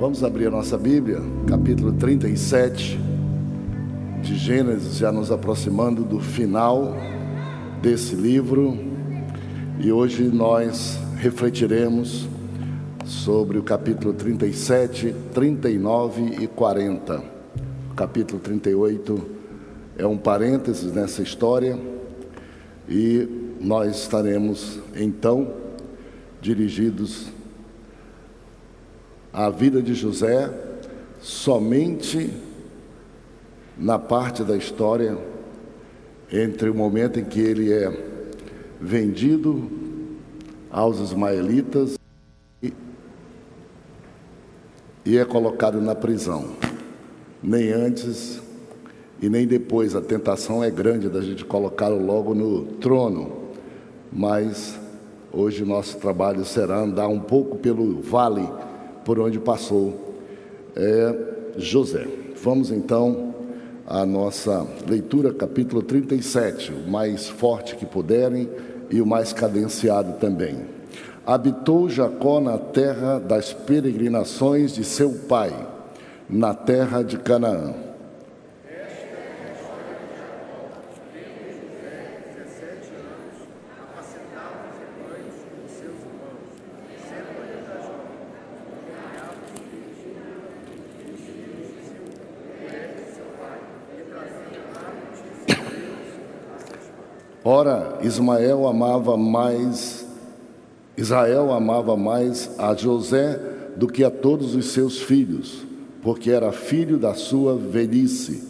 Vamos abrir a nossa Bíblia, capítulo 37 de Gênesis, já nos aproximando do final desse livro. E hoje nós refletiremos sobre o capítulo 37, 39 e 40. O capítulo 38 é um parênteses nessa história e nós estaremos então dirigidos à vida de José somente na parte da história entre o momento em que ele é vendido aos ismaelitas e, é colocado na prisão. Nem antes e nem depois. A tentação é grande da gente colocá-lo logo no trono, mas hoje nosso trabalho será andar um pouco pelo vale por onde passou é, José. Vamos então à nossa leitura, capítulo 37, o mais forte que puderem e o mais cadenciado também. Habitou Jacó na terra das peregrinações de seu pai, na terra de Canaã. Ora, Ismael amava mais Israel amava mais a José do que a todos os seus filhos, porque era filho da sua velhice,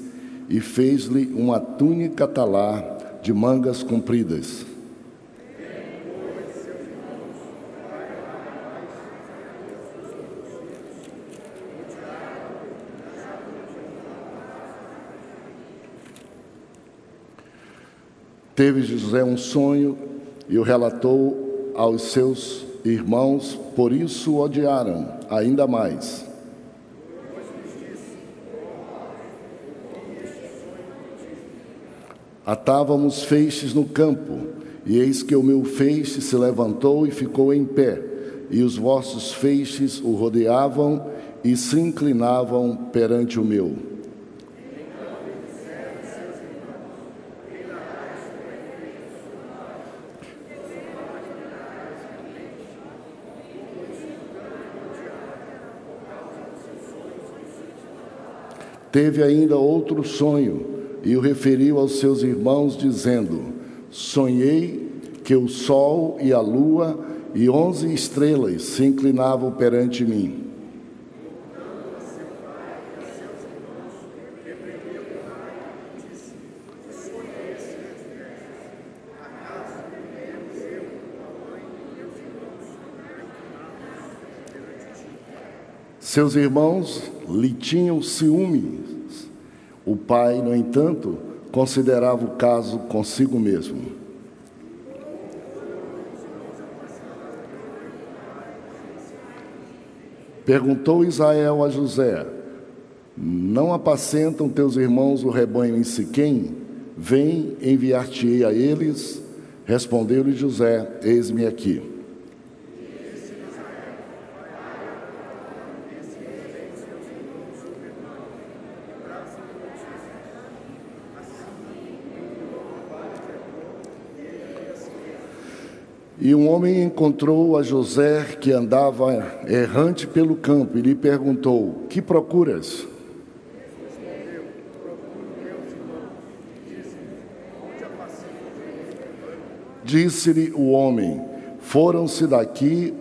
e fez-lhe uma túnica talar de mangas compridas. Teve José um sonho e o relatou aos seus irmãos, por isso o odiaram ainda mais. Atávamos feixes no campo, e eis que o meu feixe se levantou e ficou em pé, e os vossos feixes o rodeavam e se inclinavam perante o meu. Teve ainda outro sonho e o referiu aos seus irmãos, dizendo: Sonhei que o sol e a lua e onze estrelas se inclinavam perante mim. Seus irmãos lhe tinham ciúmes. O pai, no entanto, considerava o caso consigo mesmo. Perguntou Israel a José: Não apacentam teus irmãos o rebanho em Siquém? Vem, enviar-te-ei a eles. Respondeu-lhe José: Eis-me aqui. E um homem encontrou a José que andava errante pelo campo e lhe perguntou: Que procuras? Disse-lhe o homem: Foram-se daqui,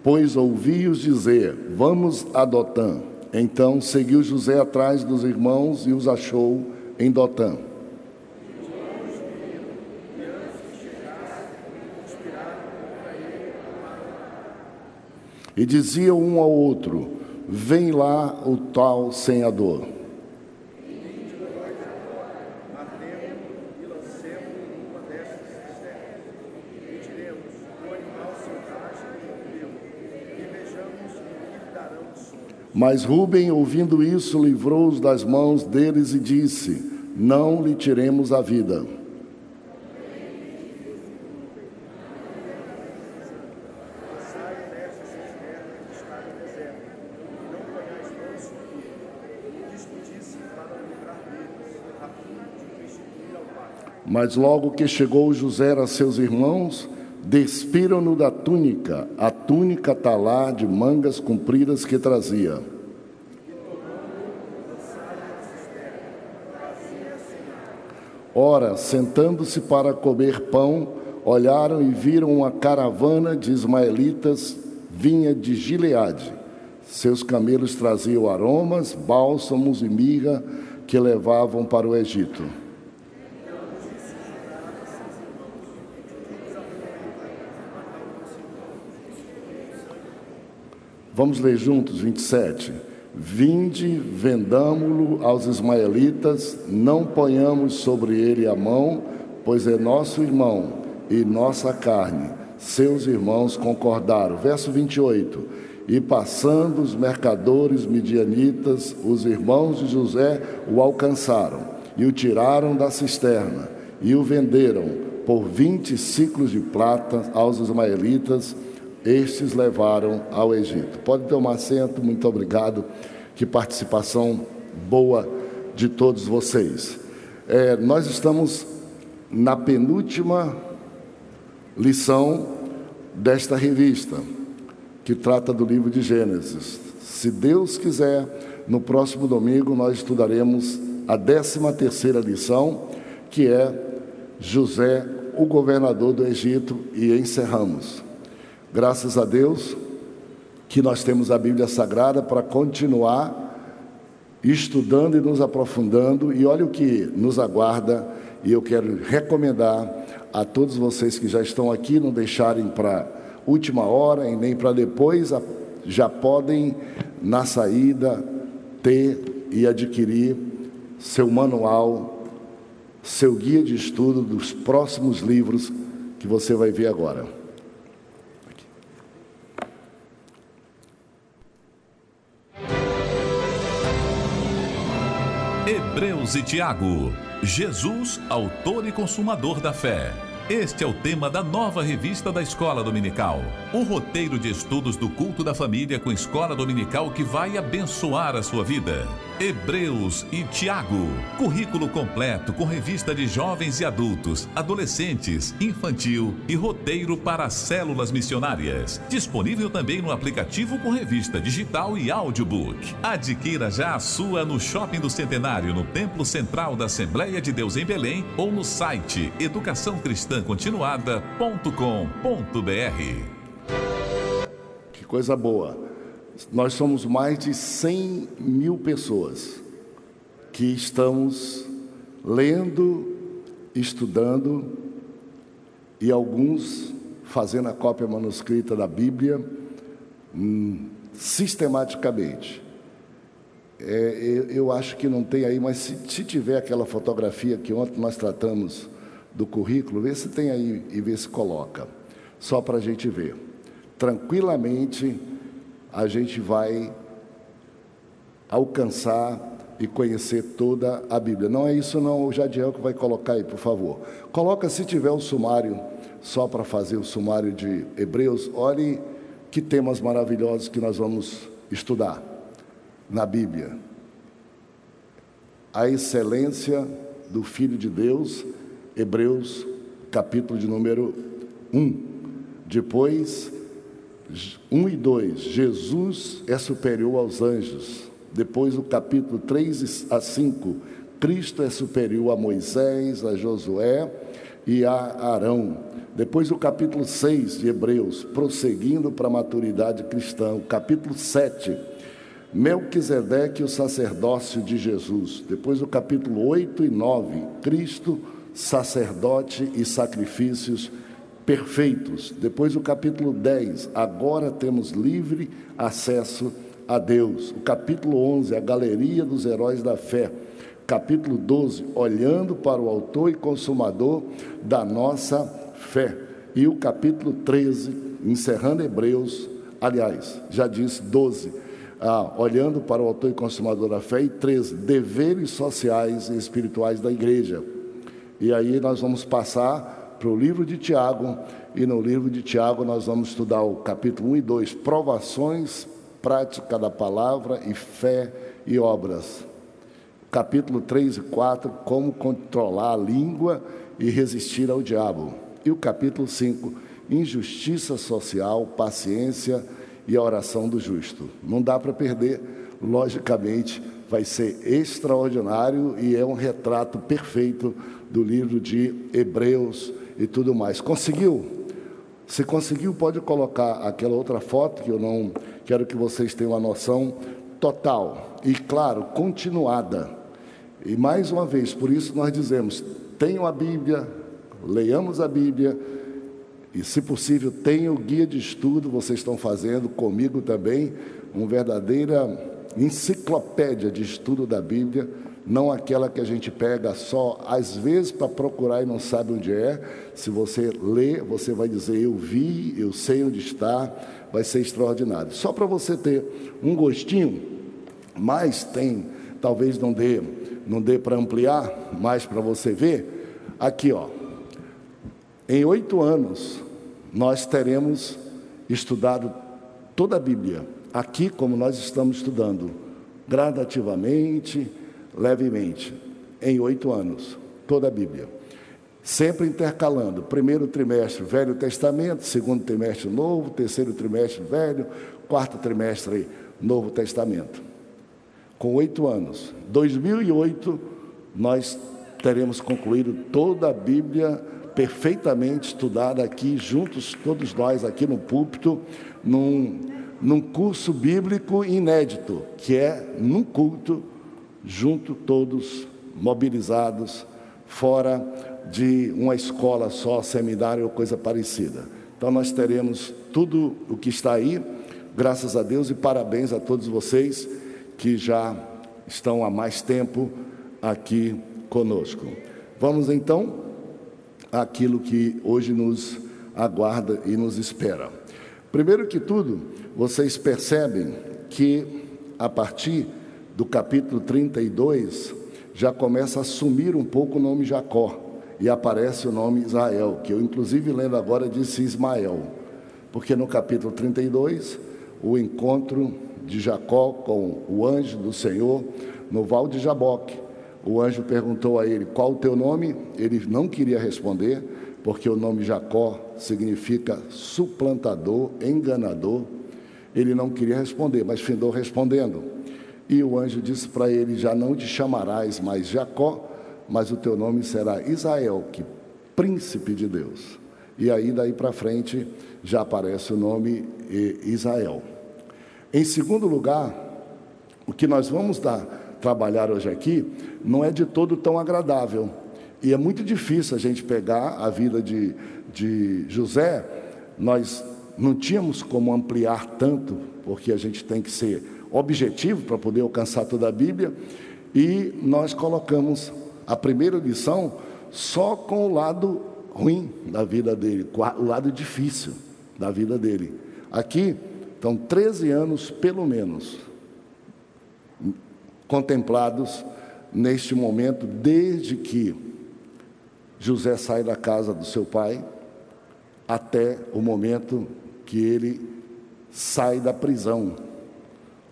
pois ouvi-os dizer: Vamos a Dotã. Então seguiu José atrás dos irmãos e os achou em Dotã. E diziam um ao outro: Vem lá o tal senhador. Mas Rubem, ouvindo isso, livrou-os das mãos deles e disse: Não lhe tiremos a vida. Mas logo que chegou José a seus irmãos, despiram-no da túnica, a túnica talá de mangas compridas que trazia. Ora, sentando-se para comer pão, olharam e viram uma caravana de ismaelitas vinha de Gileade. Seus camelos traziam aromas, bálsamos e mirra que levavam para o Egito. Vamos ler juntos 27. Vinde, vendamo-lo aos ismaelitas, não ponhamos sobre ele a mão, pois é nosso irmão e nossa carne. Seus irmãos concordaram. Verso 28. E passando os mercadores midianitas, os irmãos de José o alcançaram e o tiraram da cisterna e o venderam por vinte ciclos de prata aos ismaelitas estes levaram ao Egito. Pode tomar assento, muito obrigado. Que participação boa de todos vocês. É, nós estamos na penúltima lição desta revista, que trata do livro de Gênesis. Se Deus quiser, no próximo domingo nós estudaremos a 13 terceira lição, que é José, o governador do Egito, e encerramos. Graças a Deus que nós temos a Bíblia Sagrada para continuar estudando e nos aprofundando, e olha o que nos aguarda, e eu quero recomendar a todos vocês que já estão aqui, não deixarem para última hora e nem para depois, já podem na saída ter e adquirir seu manual, seu guia de estudo dos próximos livros que você vai ver agora. Hebreus e Tiago. Jesus, autor e consumador da fé. Este é o tema da nova revista da Escola Dominical. Um roteiro de estudos do culto da família com escola dominical que vai abençoar a sua vida. Hebreus e Tiago. Currículo completo com revista de jovens e adultos, adolescentes, infantil e roteiro para células missionárias. Disponível também no aplicativo com revista digital e audiobook. Adquira já a sua no Shopping do Centenário, no Templo Central da Assembleia de Deus em Belém ou no site educaçãocristãcontinuada.com.br. Que coisa boa! Nós somos mais de 100 mil pessoas que estamos lendo, estudando e alguns fazendo a cópia manuscrita da Bíblia hum, sistematicamente. É, eu, eu, acho que não tem aí, mas se, se, tiver aquela fotografia que ontem nós tratamos do currículo, vê se tem aí e vê se coloca, só para a gente ver. Tranquilamente a gente vai alcançar e conhecer toda a Bíblia. Não é isso não, o Jadiel que vai colocar aí, por favor. Coloca se tiver o sumário, só para fazer o sumário de Hebreus, olhe que temas maravilhosos que nós vamos estudar na Bíblia. A excelência do Filho de Deus, Hebreus, capítulo de número 1. Depois, 1 e 2, Jesus é superior aos anjos. Depois, o capítulo 3 a 5, Cristo é superior a Moisés, a Josué e a Arão. Depois, o capítulo 6 de Hebreus, prosseguindo para a maturidade cristã. O capítulo 7, Melquisedeque, o sacerdócio de Jesus. Depois, o capítulo 8 e 9, Cristo, sacerdote e sacrifícios perfeitos. Depois o capítulo 10, agora temos livre acesso a Deus. O capítulo 11, a galeria dos heróis da fé. Capítulo 12, olhando para o autor e consumador da nossa fé. E o capítulo 13, encerrando Hebreus, aliás, já disse 12, ah, olhando para o autor e consumador da fé, e 13, deveres sociais e espirituais da igreja. E aí nós vamos passar para o livro de Tiago, e no livro de Tiago nós vamos estudar o capítulo 1 e 2, provações, prática da palavra e fé e obras. capítulo 3 e 4, como controlar a língua e resistir ao diabo. E o capítulo 5, injustiça social, paciência e a oração do justo. Não dá para perder, logicamente, vai ser extraordinário e é um retrato perfeito do livro de Hebreus e tudo mais. Conseguiu? Se conseguiu, pode colocar aquela outra foto que eu não quero que vocês tenham uma noção total e, claro, continuada. E mais uma vez, por isso nós dizemos: tenham a Bíblia, leiamos a Bíblia, e, se possível, tenham o guia de estudo, vocês estão fazendo comigo também, uma verdadeira enciclopédia de estudo da Bíblia, não aquela que a gente pega só às vezes para procurar e não sabe onde é. Se você lê, você vai dizer: Eu vi, eu sei onde está, vai ser extraordinário. Só para você ter um gostinho, mas tem, talvez não dê, não dê para ampliar, mais para você ver. Aqui, ó. Em oito anos, nós teremos estudado toda a Bíblia. Aqui, como nós estamos estudando, gradativamente, levemente, em oito anos, toda a Bíblia. Sempre intercalando, primeiro trimestre Velho Testamento, segundo trimestre Novo, terceiro trimestre Velho, quarto trimestre Novo Testamento. Com oito anos. 2008, nós teremos concluído toda a Bíblia perfeitamente estudada aqui, juntos, todos nós aqui no púlpito, num, num curso bíblico inédito, que é num culto, junto todos mobilizados, fora de uma escola só, seminário ou coisa parecida. Então nós teremos tudo o que está aí, graças a Deus e parabéns a todos vocês que já estão há mais tempo aqui conosco. Vamos então àquilo que hoje nos aguarda e nos espera. Primeiro que tudo, vocês percebem que a partir do capítulo 32 já começa a sumir um pouco o nome Jacó e aparece o nome Israel, que eu inclusive lendo agora disse Ismael, porque no capítulo 32 o encontro de Jacó com o anjo do Senhor no val de Jaboque. O anjo perguntou a ele: Qual o teu nome? Ele não queria responder, porque o nome Jacó significa suplantador, enganador. Ele não queria responder, mas findou respondendo. E o anjo disse para ele: Já não te chamarás mais Jacó, mas o teu nome será Israel, que príncipe de Deus. E aí daí para frente já aparece o nome Israel. Em segundo lugar, o que nós vamos dar, trabalhar hoje aqui não é de todo tão agradável. E é muito difícil a gente pegar a vida de, de José. Nós não tínhamos como ampliar tanto, porque a gente tem que ser objetivo para poder alcançar toda a Bíblia. E nós colocamos a primeira lição só com o lado ruim da vida dele, o lado difícil da vida dele. Aqui estão 13 anos, pelo menos, contemplados neste momento, desde que José sai da casa do seu pai até o momento que ele sai da prisão,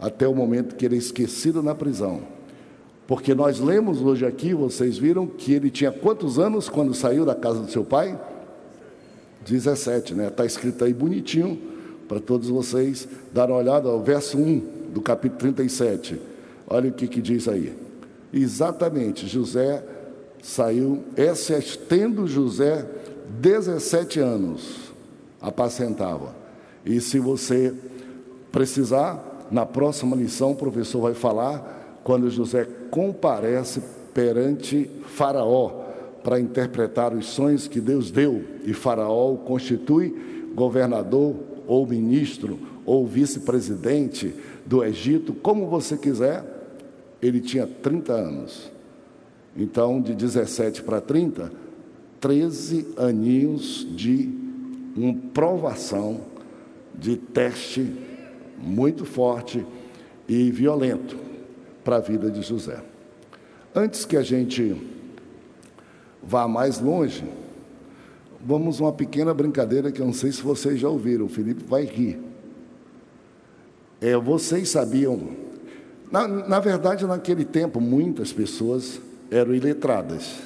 até o momento que ele é esquecido na prisão. Porque nós lemos hoje aqui, vocês viram que ele tinha quantos anos quando saiu da casa do seu pai? 17, né? Está escrito aí bonitinho para todos vocês dar uma olhada ao verso 1 do capítulo 37. Olha o que, que diz aí. Exatamente, José saiu, essa é tendo José 17 anos, apacentava. E se você precisar, na próxima lição o professor vai falar quando José comparece perante Faraó para interpretar os sonhos que Deus deu, e Faraó o constitui governador ou ministro ou vice-presidente do Egito, como você quiser, ele tinha 30 anos. Então, de 17 para 30, 13 aninhos de uma provação, de teste muito forte e violento para a vida de José. Antes que a gente vá mais longe, vamos uma pequena brincadeira que eu não sei se vocês já ouviram, o Felipe vai rir. É, vocês sabiam, Na, na verdade, naquele tempo, muitas pessoas eram iletradas.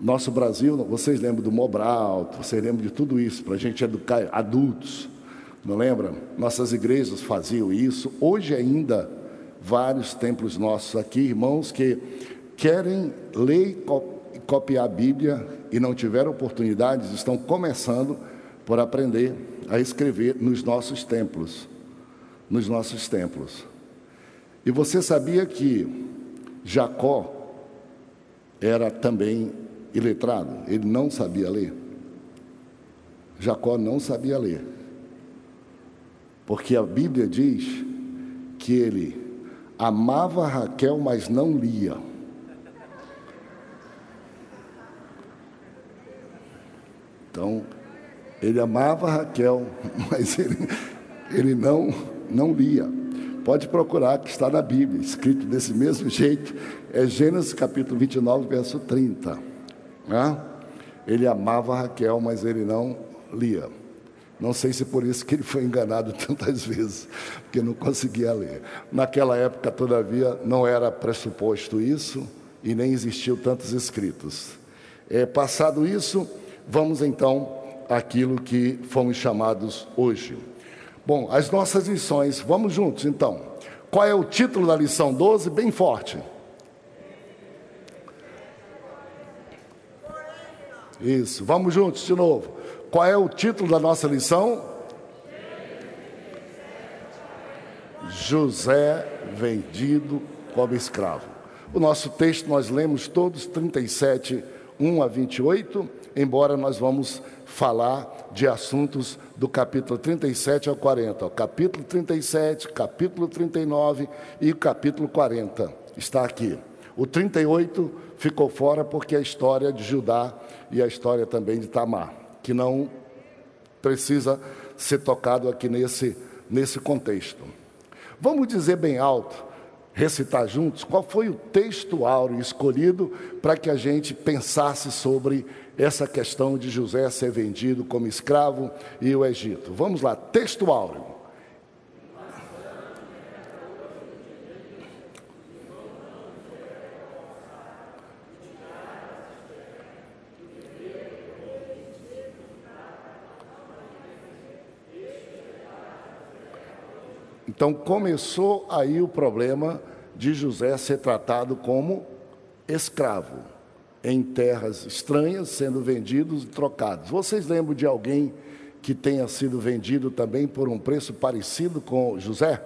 Nosso Brasil, vocês lembram do Mobral, vocês lembram de tudo isso, para a gente educar adultos, não lembra? Nossas igrejas faziam isso. Hoje ainda, vários templos nossos aqui, irmãos que querem ler e copiar a Bíblia e não tiveram oportunidades, estão começando por aprender a escrever nos nossos templos. Nos nossos templos. E você sabia que Jacó era também iletrado? Ele não sabia ler. Jacó não sabia ler. Porque a Bíblia diz que ele amava Raquel, mas não lia. Então, ele amava Raquel, mas ele, ele não, não lia. Pode procurar, que está na Bíblia, escrito desse mesmo jeito. É Gênesis capítulo 29, verso 30. Né? Ele amava Raquel, mas ele não lia. Não sei se por isso que ele foi enganado tantas vezes, porque não conseguia ler. Naquela época, todavia, não era pressuposto isso e nem existiam tantos escritos. É, passado isso, vamos então àquilo que fomos chamados hoje. Bom, as nossas lições, vamos juntos então. Qual é o título da lição 12? Bem forte. Isso, vamos juntos de novo. Qual é o título da nossa lição? José vendido como escravo. O nosso texto nós lemos todos 37, 1 a 28, embora nós vamos falar de assuntos do capítulo 37 ao 40. O capítulo 37, capítulo 39 e o capítulo 40 está aqui. O 38 ficou fora porque a história de Judá e a história também de Tamar, que não precisa ser tocado aqui nesse, nesse contexto. Vamos dizer bem alto, recitar juntos, qual foi o texto áureo escolhido para que a gente pensasse sobre essa questão de José ser vendido como escravo e o Egito. Vamos lá, texto áureo. Então começou aí o problema de José ser tratado como escravo em terras estranhas, sendo vendidos e trocados. Vocês lembram de alguém que tenha sido vendido também por um preço parecido com José?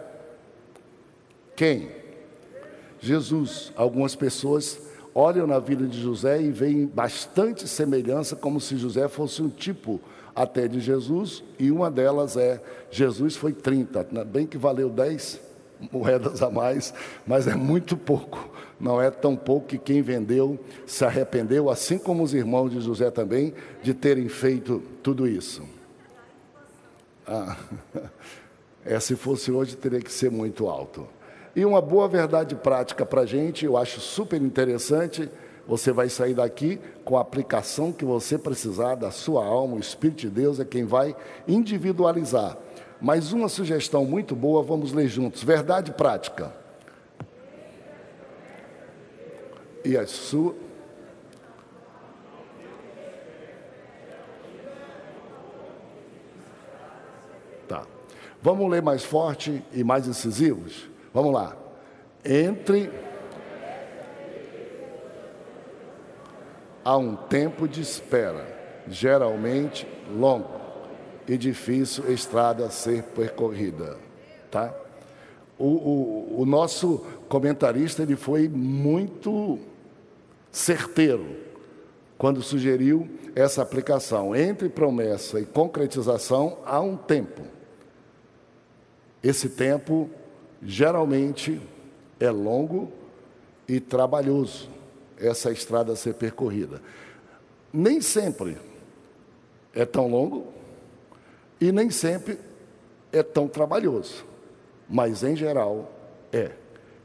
Quem? Jesus. Algumas pessoas olham na vida de José e veem bastante semelhança, como se José fosse um tipo até de Jesus, e uma delas é: Jesus foi 30, bem que valeu 10 moedas a mais, mas é muito pouco não é tão pouco que quem vendeu se arrependeu, assim como os irmãos de José também, de terem feito tudo isso. Ah, é, se fosse hoje, teria que ser muito alto. E uma boa verdade prática para a gente, eu acho super interessante. Você vai sair daqui com a aplicação que você precisar da sua alma, o Espírito de Deus é quem vai individualizar. Mas uma sugestão muito boa, vamos ler juntos. Verdade prática. e a sua. Tá. Vamos ler mais forte e mais incisivos? Vamos lá. Entre. Há um tempo de espera, geralmente longo e difícil estrada a ser percorrida. Tá? O, o, o nosso comentarista ele foi muito certeiro quando sugeriu essa aplicação. Entre promessa e concretização há um tempo. Esse tempo geralmente é longo e trabalhoso, essa estrada a ser percorrida. Nem sempre é tão longo e nem sempre é tão trabalhoso, mas em geral é.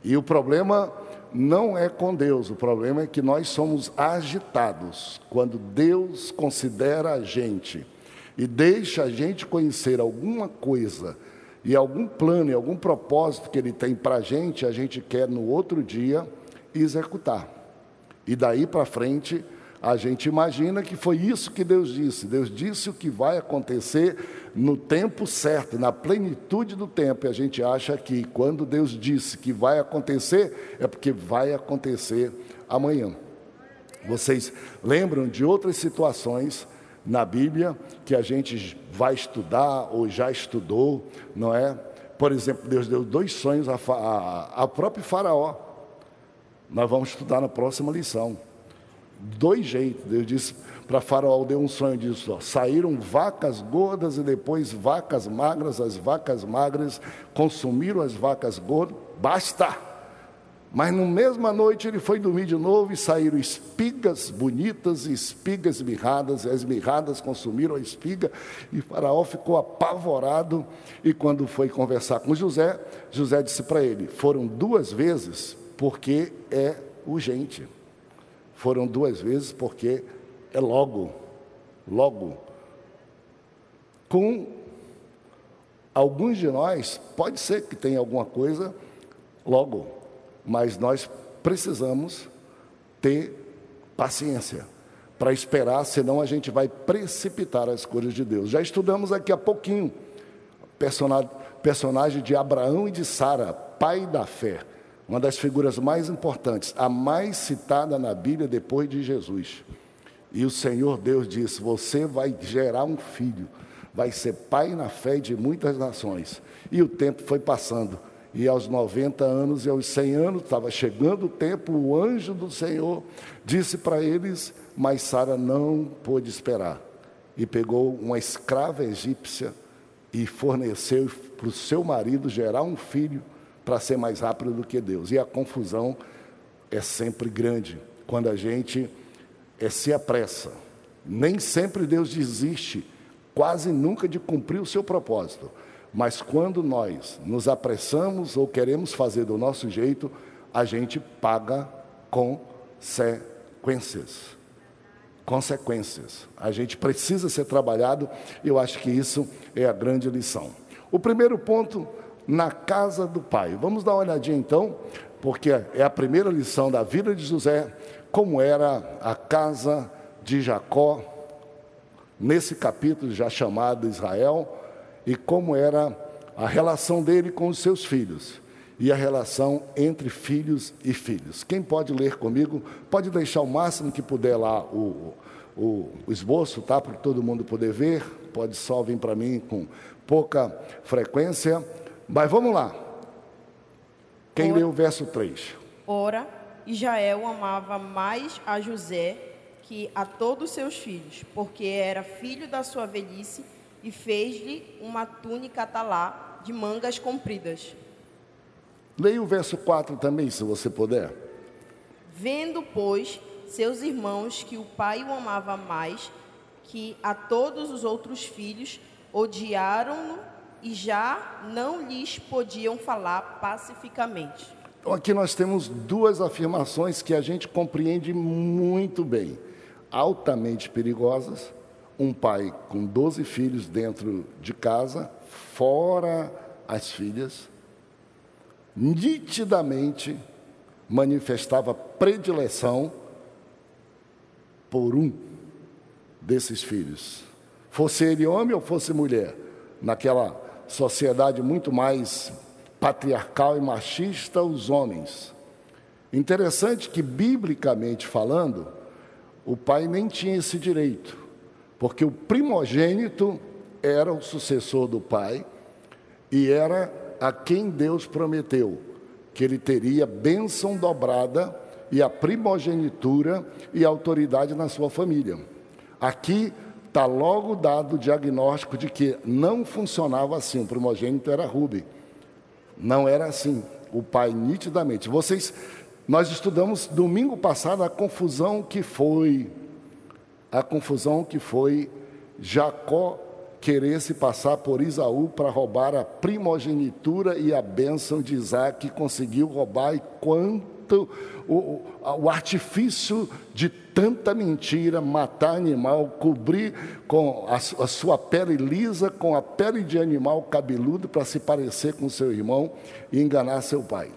E o problema não é com Deus, o problema é que nós somos agitados quando Deus considera a gente e deixa a gente conhecer alguma coisa E algum plano e algum propósito que ele tem para a gente, a gente quer no outro dia executar. E daí para frente, a gente imagina que foi isso que Deus disse. Deus disse o que vai acontecer no tempo certo, na plenitude do tempo. E a gente acha que quando Deus disse que vai acontecer, é porque vai acontecer amanhã. Vocês lembram de outras situações na Bíblia que a gente vai estudar ou já estudou, não é? Por exemplo, Deus deu dois sonhos a, a, a próprio Faraó. Nós vamos estudar na próxima lição dois jeitos. Deus disse para Faraó, deu um sonho disso: ó, saíram vacas gordas e depois vacas magras, as vacas magras consumiram as vacas gordas, basta! Mas no mesma noite ele foi dormir de novo e saíram espigas bonitas e espigas mirradas, e as mirradas consumiram a espiga, e Faraó ficou apavorado. E quando foi conversar com José, José disse para ele: foram duas vezes, porque é urgente. Foram duas vezes porque é logo, logo. Com alguns de nós, pode ser que tenha alguma coisa logo, mas nós precisamos ter paciência para esperar, senão a gente vai precipitar as coisas de Deus. Já estudamos aqui há pouquinho personagem, de Abraão e de Sara, pai da fé uma das figuras mais importantes, a mais citada na Bíblia depois de Jesus. E o Senhor Deus disse: Você vai gerar um filho, vai ser pai na fé de muitas nações. E o tempo foi passando. E aos 90 anos e aos 100 anos, estava chegando o tempo, o anjo do Senhor disse para eles, mas Sara não pôde esperar. E pegou uma escrava egípcia e forneceu para o seu marido gerar um filho para ser mais rápido do que Deus. E a confusão é sempre grande quando a gente é, se apressa. Nem sempre Deus desiste, quase nunca de cumprir o seu propósito. Mas quando nós nos apressamos ou queremos fazer do nosso jeito, a gente paga consequências. Consequências. A gente precisa ser trabalhado, eu acho que isso é a grande lição. O primeiro ponto na casa do pai. Vamos dar uma olhadinha então, porque é a primeira lição da vida de José, como era a casa de Jacó, nesse capítulo já chamado Israel, e como era a relação dele com os seus filhos e a relação entre filhos e filhos. Quem pode ler comigo, pode deixar o máximo que puder lá o, o, o esboço, tá? Para todo mundo poder ver. Pode só vir para mim com pouca frequência. Mas vamos lá. Quem lê o verso 3? Ora, Israel amava mais a José que a todos seus filhos, porque era filho da sua velhice e fez-lhe uma túnica talá de mangas compridas. Leia o verso 4 também, se você puder. Vendo, pois, seus irmãos que o pai o amava mais que a todos os outros filhos, odiaram-no e já não lhes podiam falar pacificamente. Então, aqui nós temos duas afirmações que a gente compreende muito bem, altamente perigosas. Um pai com 12 filhos dentro de casa, fora as filhas, nitidamente manifestava predileção por um desses filhos, fosse ele homem ou fosse mulher, naquela sociedade muito mais patriarcal e machista, os homens. Interessante que, biblicamente falando, o pai nem tinha esse direito, porque o primogênito era o sucessor do pai e era a quem Deus prometeu que ele teria bênção dobrada e a primogenitura e autoridade na sua família. Aqui está logo dado o diagnóstico de que não funcionava assim. O primogênito era Rubem. Não era assim. O pai, nitidamente. Vocês, nós estudamos domingo passado a confusão que foi, a confusão que foi Jacó querer se passar por Isaú para roubar a primogenitura e a bênção de Isaac, conseguiu roubar e quanto muito o, o artifício de tanta mentira, matar animal, cobrir com a, a sua pele lisa com a pele de animal cabeludo para se parecer com seu irmão e enganar seu pai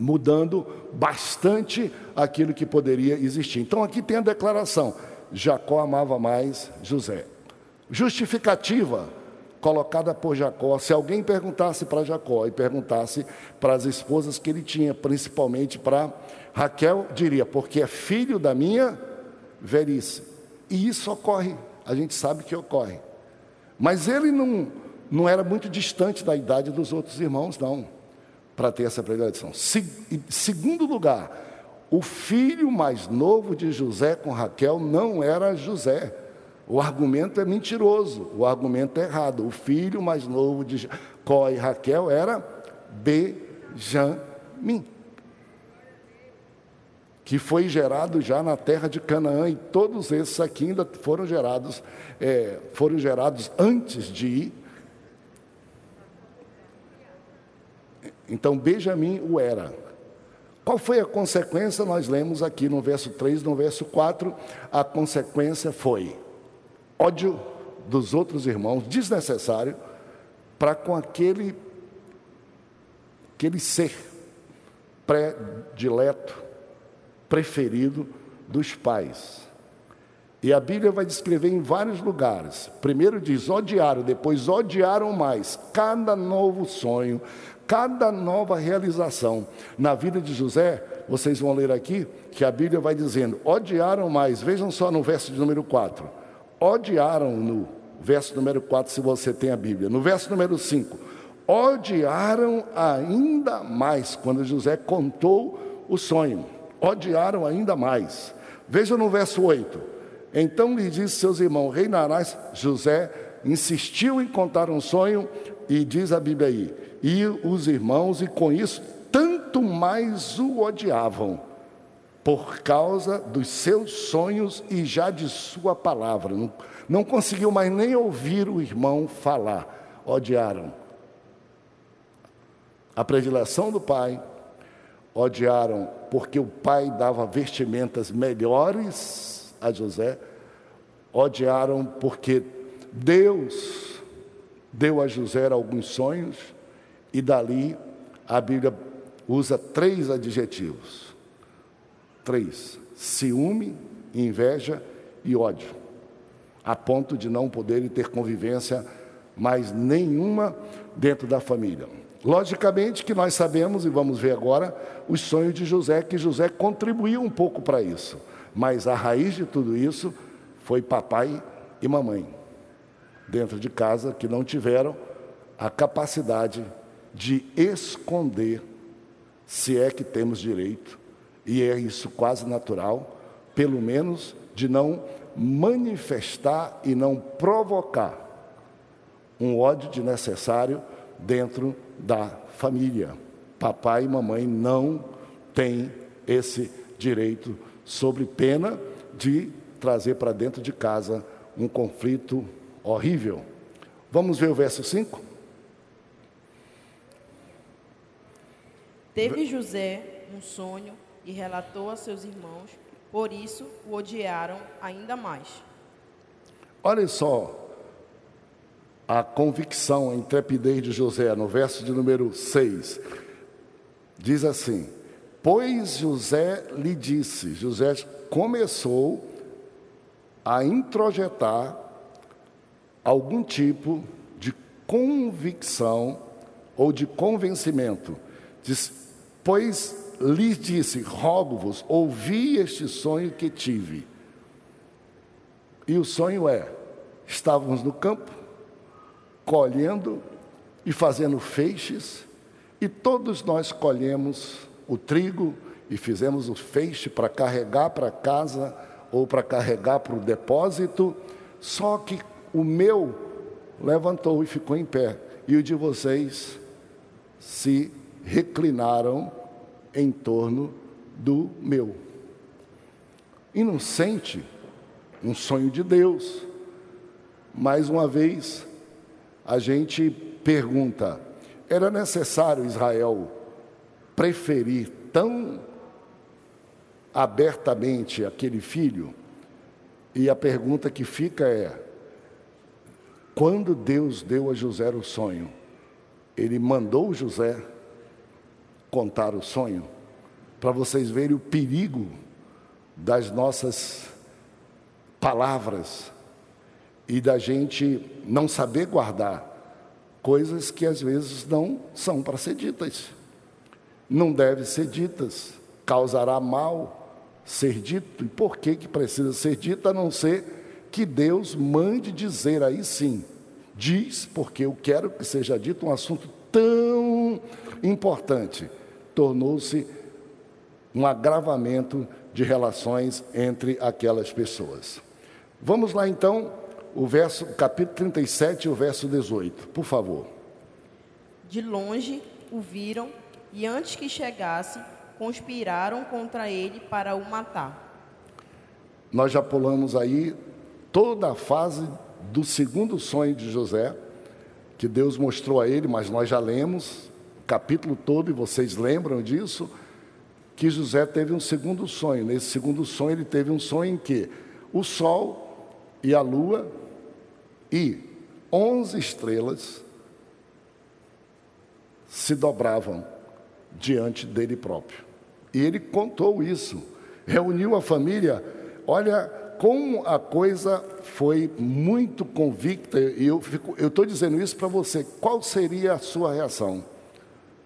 mudando bastante aquilo que poderia existir. Então aqui tem a declaração: Jacó amava mais José. Justificativa colocada por Jacó. Se alguém perguntasse para Jacó e perguntasse para as esposas que ele tinha, principalmente para Raquel, diria: porque é filho da minha velhice. E isso ocorre, a gente sabe que ocorre. Mas ele não, não era muito distante da idade dos outros irmãos, não para ter essa predileção. Se, segundo lugar, o filho mais novo de José com Raquel não era José. O argumento é mentiroso, o argumento é errado. O filho mais novo de Jacó e Raquel era Benjamim, que foi gerado já na terra de Canaã, e todos esses aqui ainda foram gerados, é, foram gerados antes de ir Então, Benjamim o era. Qual foi a consequência? Nós lemos aqui no verso 3, no verso 4. A consequência foi ódio dos outros irmãos, desnecessário, para com aquele, aquele ser predileto, preferido dos pais. E a Bíblia vai descrever em vários lugares. Primeiro diz odiaram, depois odiaram mais. Cada novo sonho, cada nova realização na vida de José, vocês vão ler aqui que a Bíblia vai dizendo: odiaram mais. Vejam só no verso de número 4. Odiaram no verso número 4, se você tem a Bíblia. No verso número 5, odiaram ainda mais quando José contou o sonho. Odiaram ainda mais. Veja no verso 8. Então lhe disse seus irmãos: Reinarás. José insistiu em contar um sonho, e diz a Bíblia aí: e os irmãos, e com isso tanto mais o odiavam, por causa dos seus sonhos e já de sua palavra. Não, não conseguiu mais nem ouvir o irmão falar, odiaram. A predileção do pai, odiaram porque o pai dava vestimentas melhores a José, odiaram porque Deus deu a José alguns sonhos, e dali a Bíblia usa três adjetivos. Três: ciúme, inveja e ódio. A ponto de não poderem ter convivência mais nenhuma dentro da família. Logicamente que nós sabemos, e vamos ver agora, os sonhos de José, que José contribuiu um pouco para isso. Mas a raiz de tudo isso foi papai e mamãe, dentro de casa, que não tiveram a capacidade de esconder, se é que temos direito, e é isso quase natural, pelo menos de não manifestar e não provocar um ódio desnecessário dentro da família. Papai e mamãe não têm esse direito, sobre pena de trazer para dentro de casa um conflito horrível. Vamos ver o verso 5? Teve José um sonho e relatou a seus irmãos, por isso o odiaram ainda mais. Olha só a convicção, a intrepidez de José, no verso de número 6. Diz assim: Pois José lhe disse, José começou a introjetar algum tipo de convicção ou de convencimento. Diz, Pois lhes disse: Rogo-vos, ouvi este sonho que tive. E o sonho é: estávamos no campo, colhendo e fazendo feixes, e todos nós colhemos o trigo e fizemos o feixe para carregar para casa ou para carregar para o depósito, só que o meu levantou e ficou em pé, e o de vocês se reclinaram em torno do meu. Inocente, um sonho de Deus. Mais uma vez, a gente pergunta: era necessário Israel preferir tão abertamente aquele filho, e a pergunta que fica é: quando Deus deu a José o sonho, ele mandou José contar o sonho, para vocês verem o perigo das nossas palavras e da gente não saber guardar coisas que às vezes não são para ser ditas. Não deve ser ditas, causará mal ser dito. E por que que precisa ser dito a não ser que Deus mande dizer aí sim. Diz, porque eu quero que seja dito um assunto tão importante. Tornou-se um agravamento de relações entre aquelas pessoas. Vamos lá então o verso, capítulo 37, o verso 18, por favor. De longe o viram e antes que chegasse, conspiraram contra ele para o matar. Nós já pulamos aí toda a fase do segundo sonho de José, que Deus mostrou a ele, mas nós já lemos capítulo todo e vocês lembram disso, que José teve um segundo sonho. Nesse segundo sonho ele teve um sonho em que o sol e a lua e onze estrelas se dobravam diante dele próprio. E ele contou isso, reuniu a família. Olha como a coisa foi muito convicta. E eu estou dizendo isso para você. Qual seria a sua reação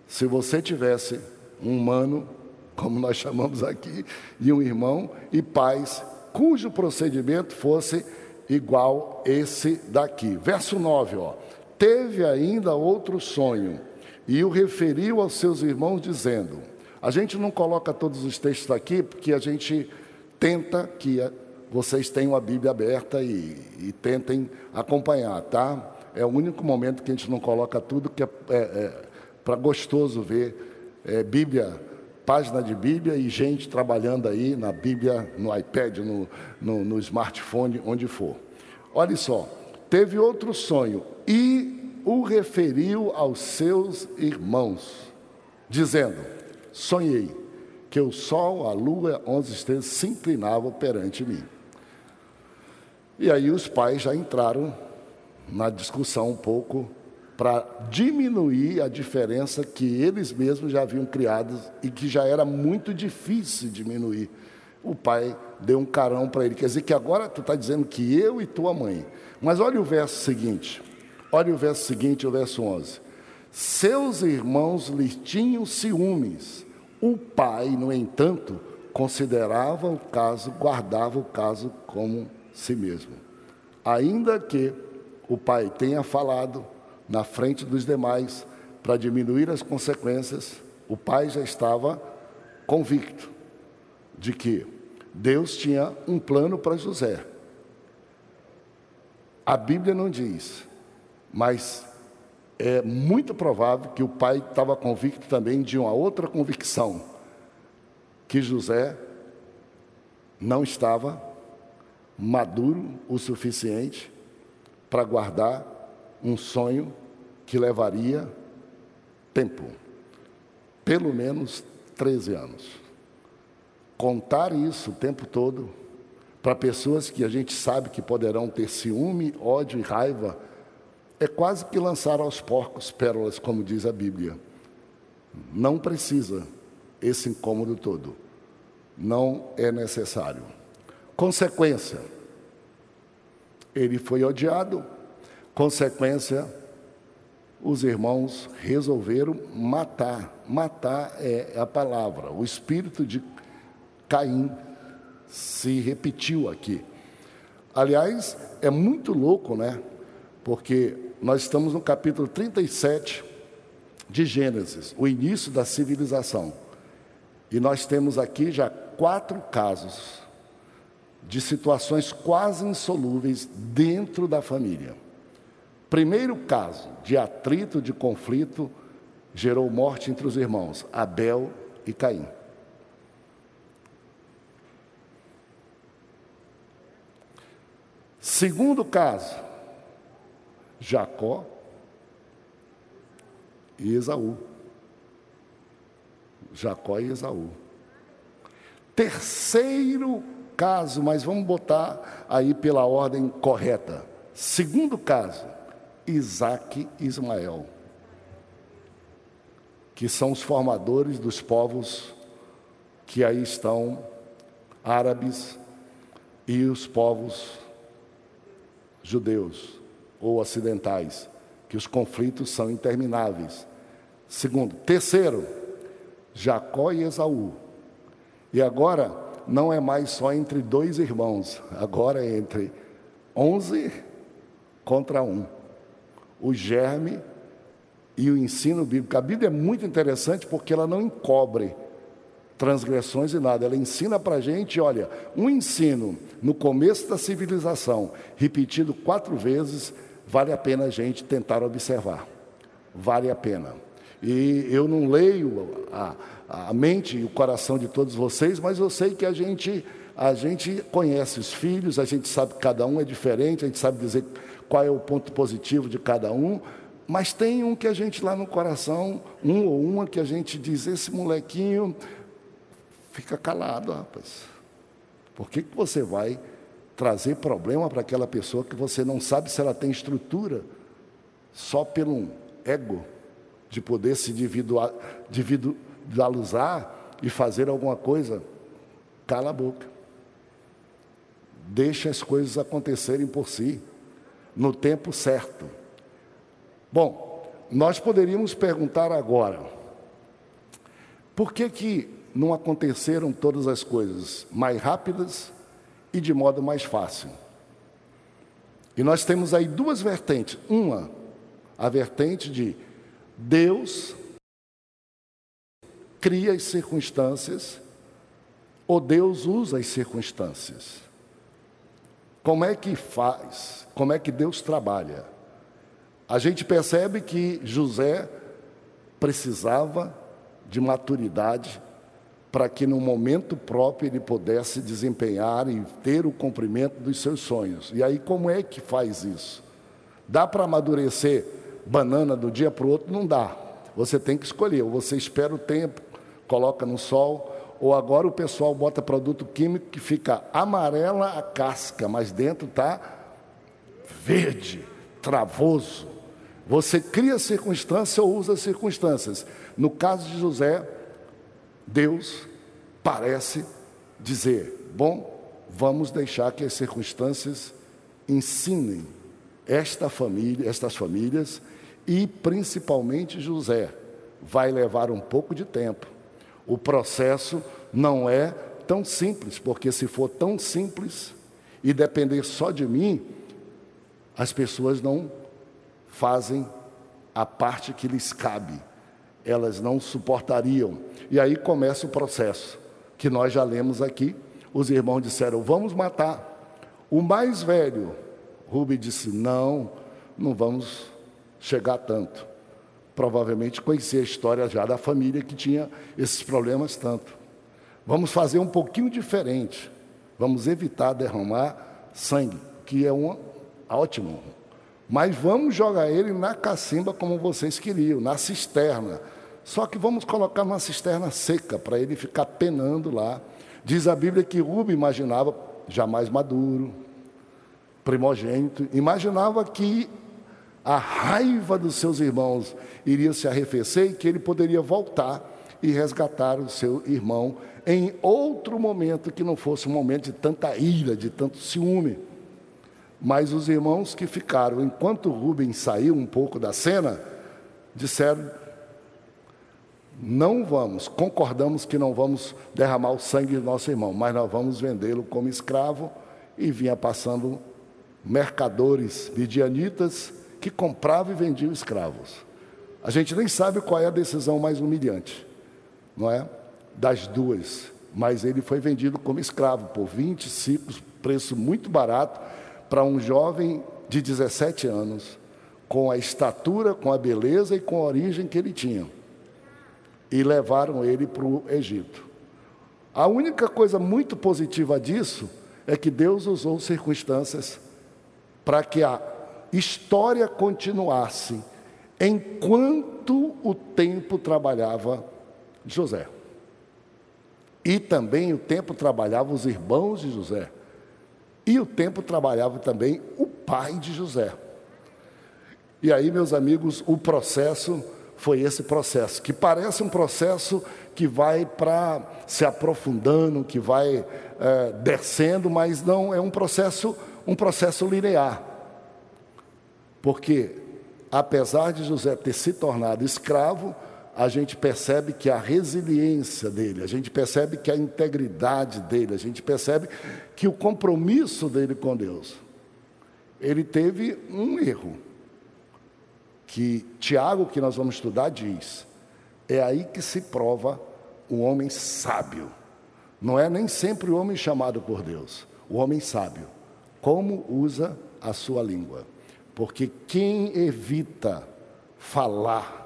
se você tivesse um humano, como nós chamamos aqui, e um irmão e pais, cujo procedimento fosse igual esse daqui. Verso 9, ó. Teve ainda outro sonho e o referiu aos seus irmãos, dizendo: A gente não coloca todos os textos aqui porque a gente tenta que vocês tenham a Bíblia aberta e, e tentem acompanhar, tá? É o único momento que a gente não coloca tudo, que é, é, é para gostoso ver é, Bíblia página de Bíblia e gente trabalhando aí na Bíblia, no iPad, no, no, no smartphone, onde for. Olha só, teve outro sonho e o referiu aos seus irmãos, dizendo: Sonhei que o sol, a lua, onze estrelas se inclinavam perante mim. E aí os pais já entraram na discussão um pouco para diminuir a diferença que eles mesmos já haviam criado e que já era muito difícil diminuir. O pai deu um carão para ele, quer dizer que agora tu está dizendo que eu e tua mãe. Mas olha o verso seguinte, olha o verso seguinte, o verso 11. Seus irmãos lhe tinham ciúmes. O pai, no entanto, considerava o caso, guardava o caso como si mesmo. Ainda que o pai tenha falado, na frente dos demais para diminuir as consequências, o pai já estava convicto de que Deus tinha um plano para José. A Bíblia não diz, mas é muito provável que o pai estava convicto também de uma outra convicção, que José não estava maduro o suficiente para guardar um sonho que levaria tempo pelo menos 13 anos. Contar isso o tempo todo para pessoas que a gente sabe que poderão ter ciúme, ódio e raiva, é quase que lançar aos porcos pérolas, como diz a Bíblia. Não precisa esse incômodo todo. Não é necessário. Consequência: ele foi odiado Consequência, os irmãos resolveram matar. Matar é a palavra. O espírito de Caim se repetiu aqui. Aliás, é muito louco, né? Porque nós estamos no capítulo 37 de Gênesis, o início da civilização. E nós temos aqui já quatro casos de situações quase insolúveis dentro da família. Primeiro caso de atrito, de conflito, gerou morte entre os irmãos, Abel e Caim. Segundo caso, Jacó e Esaú. Jacó e Esaú. Terceiro caso, mas vamos botar aí pela ordem correta. Segundo caso, Isaac e Ismael, que são os formadores dos povos que aí estão, árabes e os povos judeus ou ocidentais, que os conflitos são intermináveis. Segundo, terceiro, Jacó e Esaú. E agora não é mais só entre dois irmãos, agora é entre onze contra um. O germe e o ensino bíblico. A Bíblia é muito interessante porque ela não encobre transgressões e nada. Ela ensina para a gente, olha, um ensino no começo da civilização, repetido quatro vezes, vale a pena a gente tentar observar. Vale a pena. E eu não leio a, a mente e o coração de todos vocês, mas eu sei que a gente, a gente conhece os filhos, a gente sabe que cada um é diferente, a gente sabe dizer qual é o ponto positivo de cada um, mas tem um que a gente lá no coração, um ou uma que a gente diz, esse molequinho fica calado, rapaz. Por que, que você vai trazer problema para aquela pessoa que você não sabe se ela tem estrutura só pelo ego? De poder se individualizar e fazer alguma coisa, cala a boca. Deixa as coisas acontecerem por si, no tempo certo. Bom, nós poderíamos perguntar agora, por que que não aconteceram todas as coisas mais rápidas e de modo mais fácil? E nós temos aí duas vertentes. Uma, a vertente de Deus cria as circunstâncias ou Deus usa as circunstâncias. Como é que faz? Como é que Deus trabalha? A gente percebe que José precisava de maturidade para que no momento próprio ele pudesse desempenhar e ter o cumprimento dos seus sonhos. E aí como é que faz isso? Dá para amadurecer banana do dia para o outro, não dá. Você tem que escolher, ou você espera o tempo, coloca no sol, ou agora o pessoal bota produto químico que fica amarela a casca, mas dentro está verde, travoso. Você cria circunstância ou usa circunstâncias. No caso de José, Deus parece dizer: bom, vamos deixar que as circunstâncias ensinem esta família, estas famílias e principalmente José. Vai levar um pouco de tempo. O processo não é tão simples, porque se for tão simples e depender só de mim, as pessoas não fazem a parte que lhes cabe. Elas não suportariam. E aí começa o processo, que nós já lemos aqui. Os irmãos disseram: vamos matar. O mais velho, Rubem disse: não, não vamos chegar tanto. Provavelmente conhecia a história já da família que tinha esses problemas tanto. Vamos fazer um pouquinho diferente. Vamos evitar derramar sangue, que é um ótimo. Mas vamos jogar ele na cacimba como vocês queriam, na cisterna. Só que vamos colocar uma cisterna seca para ele ficar penando lá. Diz a Bíblia que Rubem imaginava, jamais maduro, primogênito, imaginava que a raiva dos seus irmãos iria se arrefecer e que ele poderia voltar e resgatar o seu irmão em outro momento que não fosse um momento de tanta ira, de tanto ciúme. Mas os irmãos que ficaram, enquanto Rubens saiu um pouco da cena, disseram: Não vamos, concordamos que não vamos derramar o sangue do nosso irmão, mas nós vamos vendê-lo como escravo. E vinha passando mercadores midianitas que compravam e vendiam escravos. A gente nem sabe qual é a decisão mais humilhante, não é? Das duas. Mas ele foi vendido como escravo por 20 ciclos, preço muito barato, para um jovem de 17 anos, com a estatura, com a beleza e com a origem que ele tinha. E levaram ele para o Egito. A única coisa muito positiva disso é que Deus usou circunstâncias para que a história continuasse enquanto o tempo trabalhava José. E também o tempo trabalhava os irmãos de José. E o tempo trabalhava também o pai de José. E aí, meus amigos, o processo foi esse processo, que parece um processo que vai para se aprofundando, que vai é, descendo, mas não é um processo, um processo linear. Porque, apesar de José ter se tornado escravo, a gente percebe que a resiliência dele, a gente percebe que a integridade dele, a gente percebe que o compromisso dele com Deus, ele teve um erro. Que Tiago, que nós vamos estudar, diz: é aí que se prova o homem sábio. Não é nem sempre o homem chamado por Deus, o homem sábio. Como usa a sua língua. Porque quem evita falar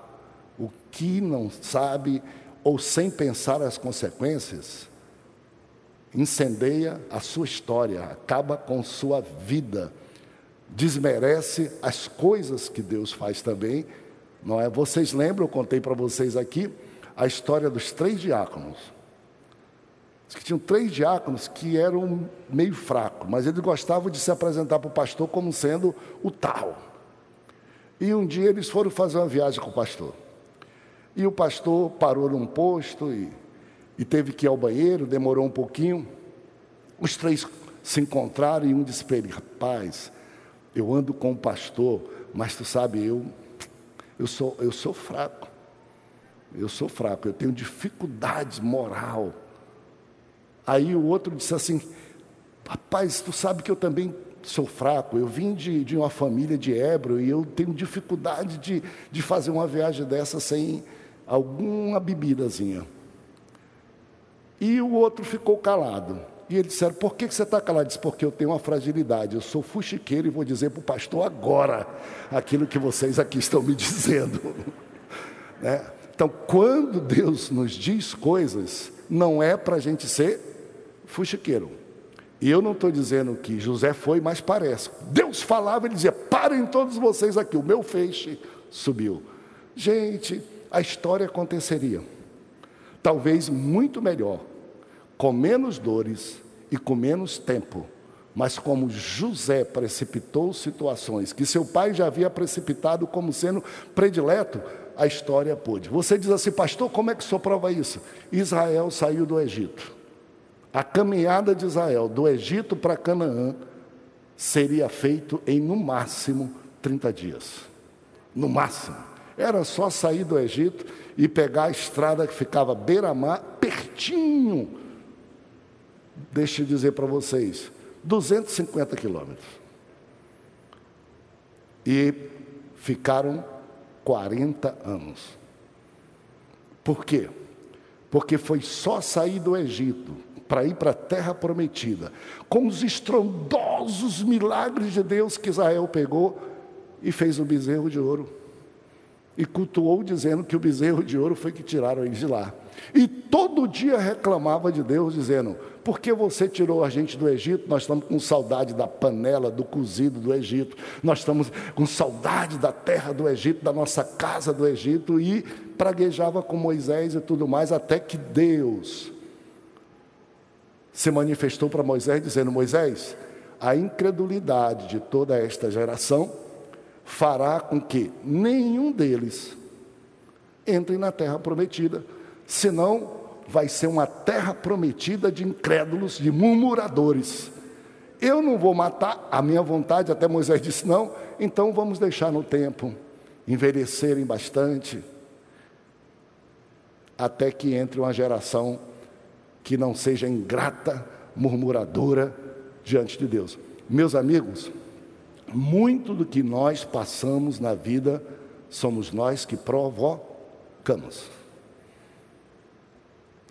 o que não sabe ou sem pensar as consequências, incendeia a sua história, acaba com sua vida, desmerece as coisas que Deus faz também, não é? Vocês lembram, eu contei para vocês aqui a história dos três diáconos. Que tinham três diáconos que eram meio fracos, mas eles gostavam de se apresentar para o pastor como sendo o tal. E um dia eles foram fazer uma viagem com o pastor. E o pastor parou num posto e, e teve que ir ao banheiro, demorou um pouquinho. Os três se encontraram e um disse para ele: Rapaz, eu ando com o pastor, mas tu sabe, eu, eu, sou, eu sou fraco. Eu sou fraco, eu tenho dificuldade moral. Aí o outro disse assim: Rapaz, tu sabe que eu também sou fraco. Eu vim de, de uma família de Hebro e eu tenho dificuldade de, de fazer uma viagem dessa sem alguma bebidazinha. E o outro ficou calado. E eles disseram: Por que você está calado? Ele disse: Porque eu tenho uma fragilidade. Eu sou fuxiqueiro e vou dizer para o pastor agora aquilo que vocês aqui estão me dizendo. né? Então, quando Deus nos diz coisas, não é para a gente ser fuxiqueiro. E eu não estou dizendo que José foi, mas parece. Deus falava e dizia: Parem todos vocês aqui, o meu feixe subiu. Gente, a história aconteceria. Talvez muito melhor, com menos dores e com menos tempo. Mas como José precipitou situações que seu pai já havia precipitado como sendo predileto, a história pôde. Você diz assim, pastor, como é que o senhor prova isso? Israel saiu do Egito. A caminhada de Israel do Egito para Canaã seria feito em no máximo 30 dias. No máximo. Era só sair do Egito e pegar a estrada que ficava beira-mar, pertinho. Deixa eu dizer para vocês, 250 quilômetros. E ficaram 40 anos. Por quê? Porque foi só sair do Egito para ir para a terra prometida, com os estrondosos milagres de Deus que Israel pegou e fez o bezerro de ouro e cultuou dizendo que o bezerro de ouro foi que tiraram eles de lá. E todo dia reclamava de Deus, dizendo: Por que você tirou a gente do Egito? Nós estamos com saudade da panela, do cozido do Egito, nós estamos com saudade da terra do Egito, da nossa casa do Egito, e praguejava com Moisés e tudo mais, até que Deus se manifestou para Moisés, dizendo: Moisés, a incredulidade de toda esta geração fará com que nenhum deles entre na terra prometida, senão vai ser uma terra prometida de incrédulos, de murmuradores. Eu não vou matar a minha vontade, até Moisés disse não, então vamos deixar no tempo, envelhecerem bastante, até que entre uma geração que não seja ingrata, murmuradora diante de Deus. Meus amigos, muito do que nós passamos na vida somos nós que provocamos.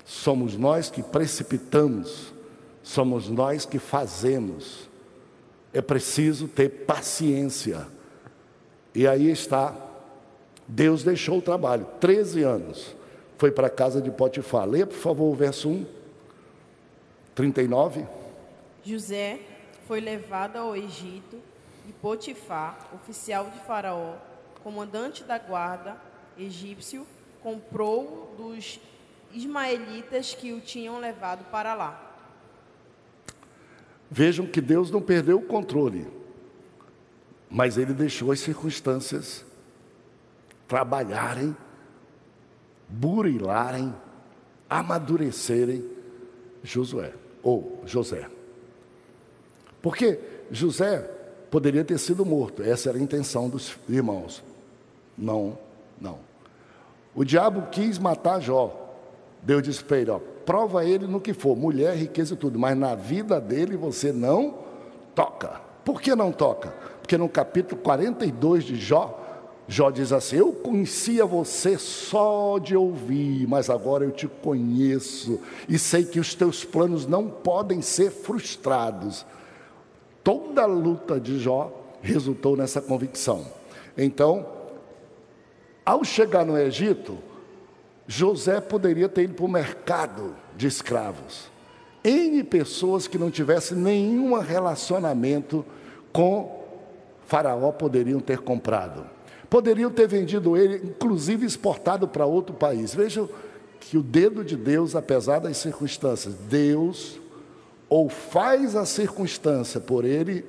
Somos nós que precipitamos, somos nós que fazemos. É preciso ter paciência. E aí está. Deus deixou o trabalho, 13 anos. Foi para a casa de Potifar. Lê, por favor, o verso 1, 39. José foi levado ao Egito e Potifar, oficial de Faraó, comandante da guarda egípcio, comprou dos ismaelitas que o tinham levado para lá. Vejam que Deus não perdeu o controle, mas ele deixou as circunstâncias trabalharem, burilarem, amadurecerem Josué ou José. Porque José poderia ter sido morto, essa era a intenção dos irmãos. Não, não. O diabo quis matar Jó. Deus disse para ele: ó, prova ele no que for, mulher, riqueza e tudo, mas na vida dele você não toca. Por que não toca? Porque no capítulo 42 de Jó, Jó diz assim: Eu conhecia você só de ouvir, mas agora eu te conheço e sei que os teus planos não podem ser frustrados. Toda a luta de Jó resultou nessa convicção. Então, ao chegar no Egito, José poderia ter ido para o mercado de escravos. N pessoas que não tivessem nenhum relacionamento com Faraó poderiam ter comprado. Poderiam ter vendido ele, inclusive exportado para outro país. Vejam que o dedo de Deus, apesar das circunstâncias, Deus ou faz a circunstância por ele,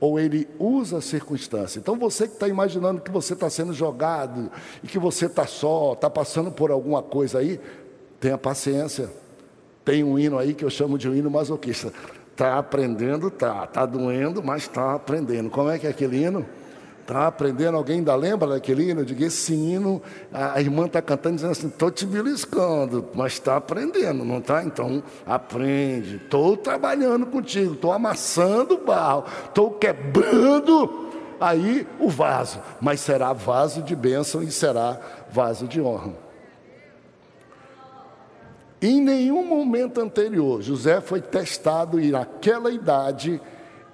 ou ele usa a circunstância. Então você que está imaginando que você está sendo jogado e que você está só, está passando por alguma coisa aí, tenha paciência. Tem um hino aí que eu chamo de um hino masoquista. Está aprendendo, tá, está doendo, mas está aprendendo. Como é que é aquele hino? Está aprendendo, alguém ainda lembra daquele hino? Eu digo, esse hino, a irmã está cantando dizendo assim, estou te beliscando, mas está aprendendo, não está? Então, aprende. Estou trabalhando contigo, estou amassando o barro, estou quebrando aí o vaso, mas será vaso de bênção e será vaso de honra. Em nenhum momento anterior, José foi testado e naquela idade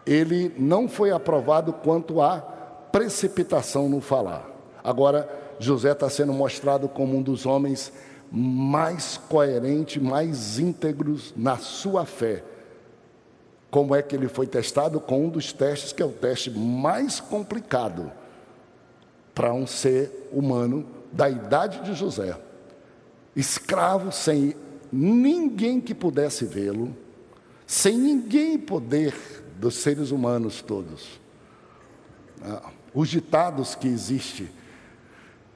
ele não foi aprovado quanto a precipitação no falar. Agora, José está sendo mostrado como um dos homens mais coerentes, mais íntegros na sua fé. Como é que ele foi testado? Com um dos testes que é o teste mais complicado para um ser humano da idade de José. Escravo sem ninguém que pudesse vê-lo, sem ninguém poder dos seres humanos todos. Ah, os ditados que existem,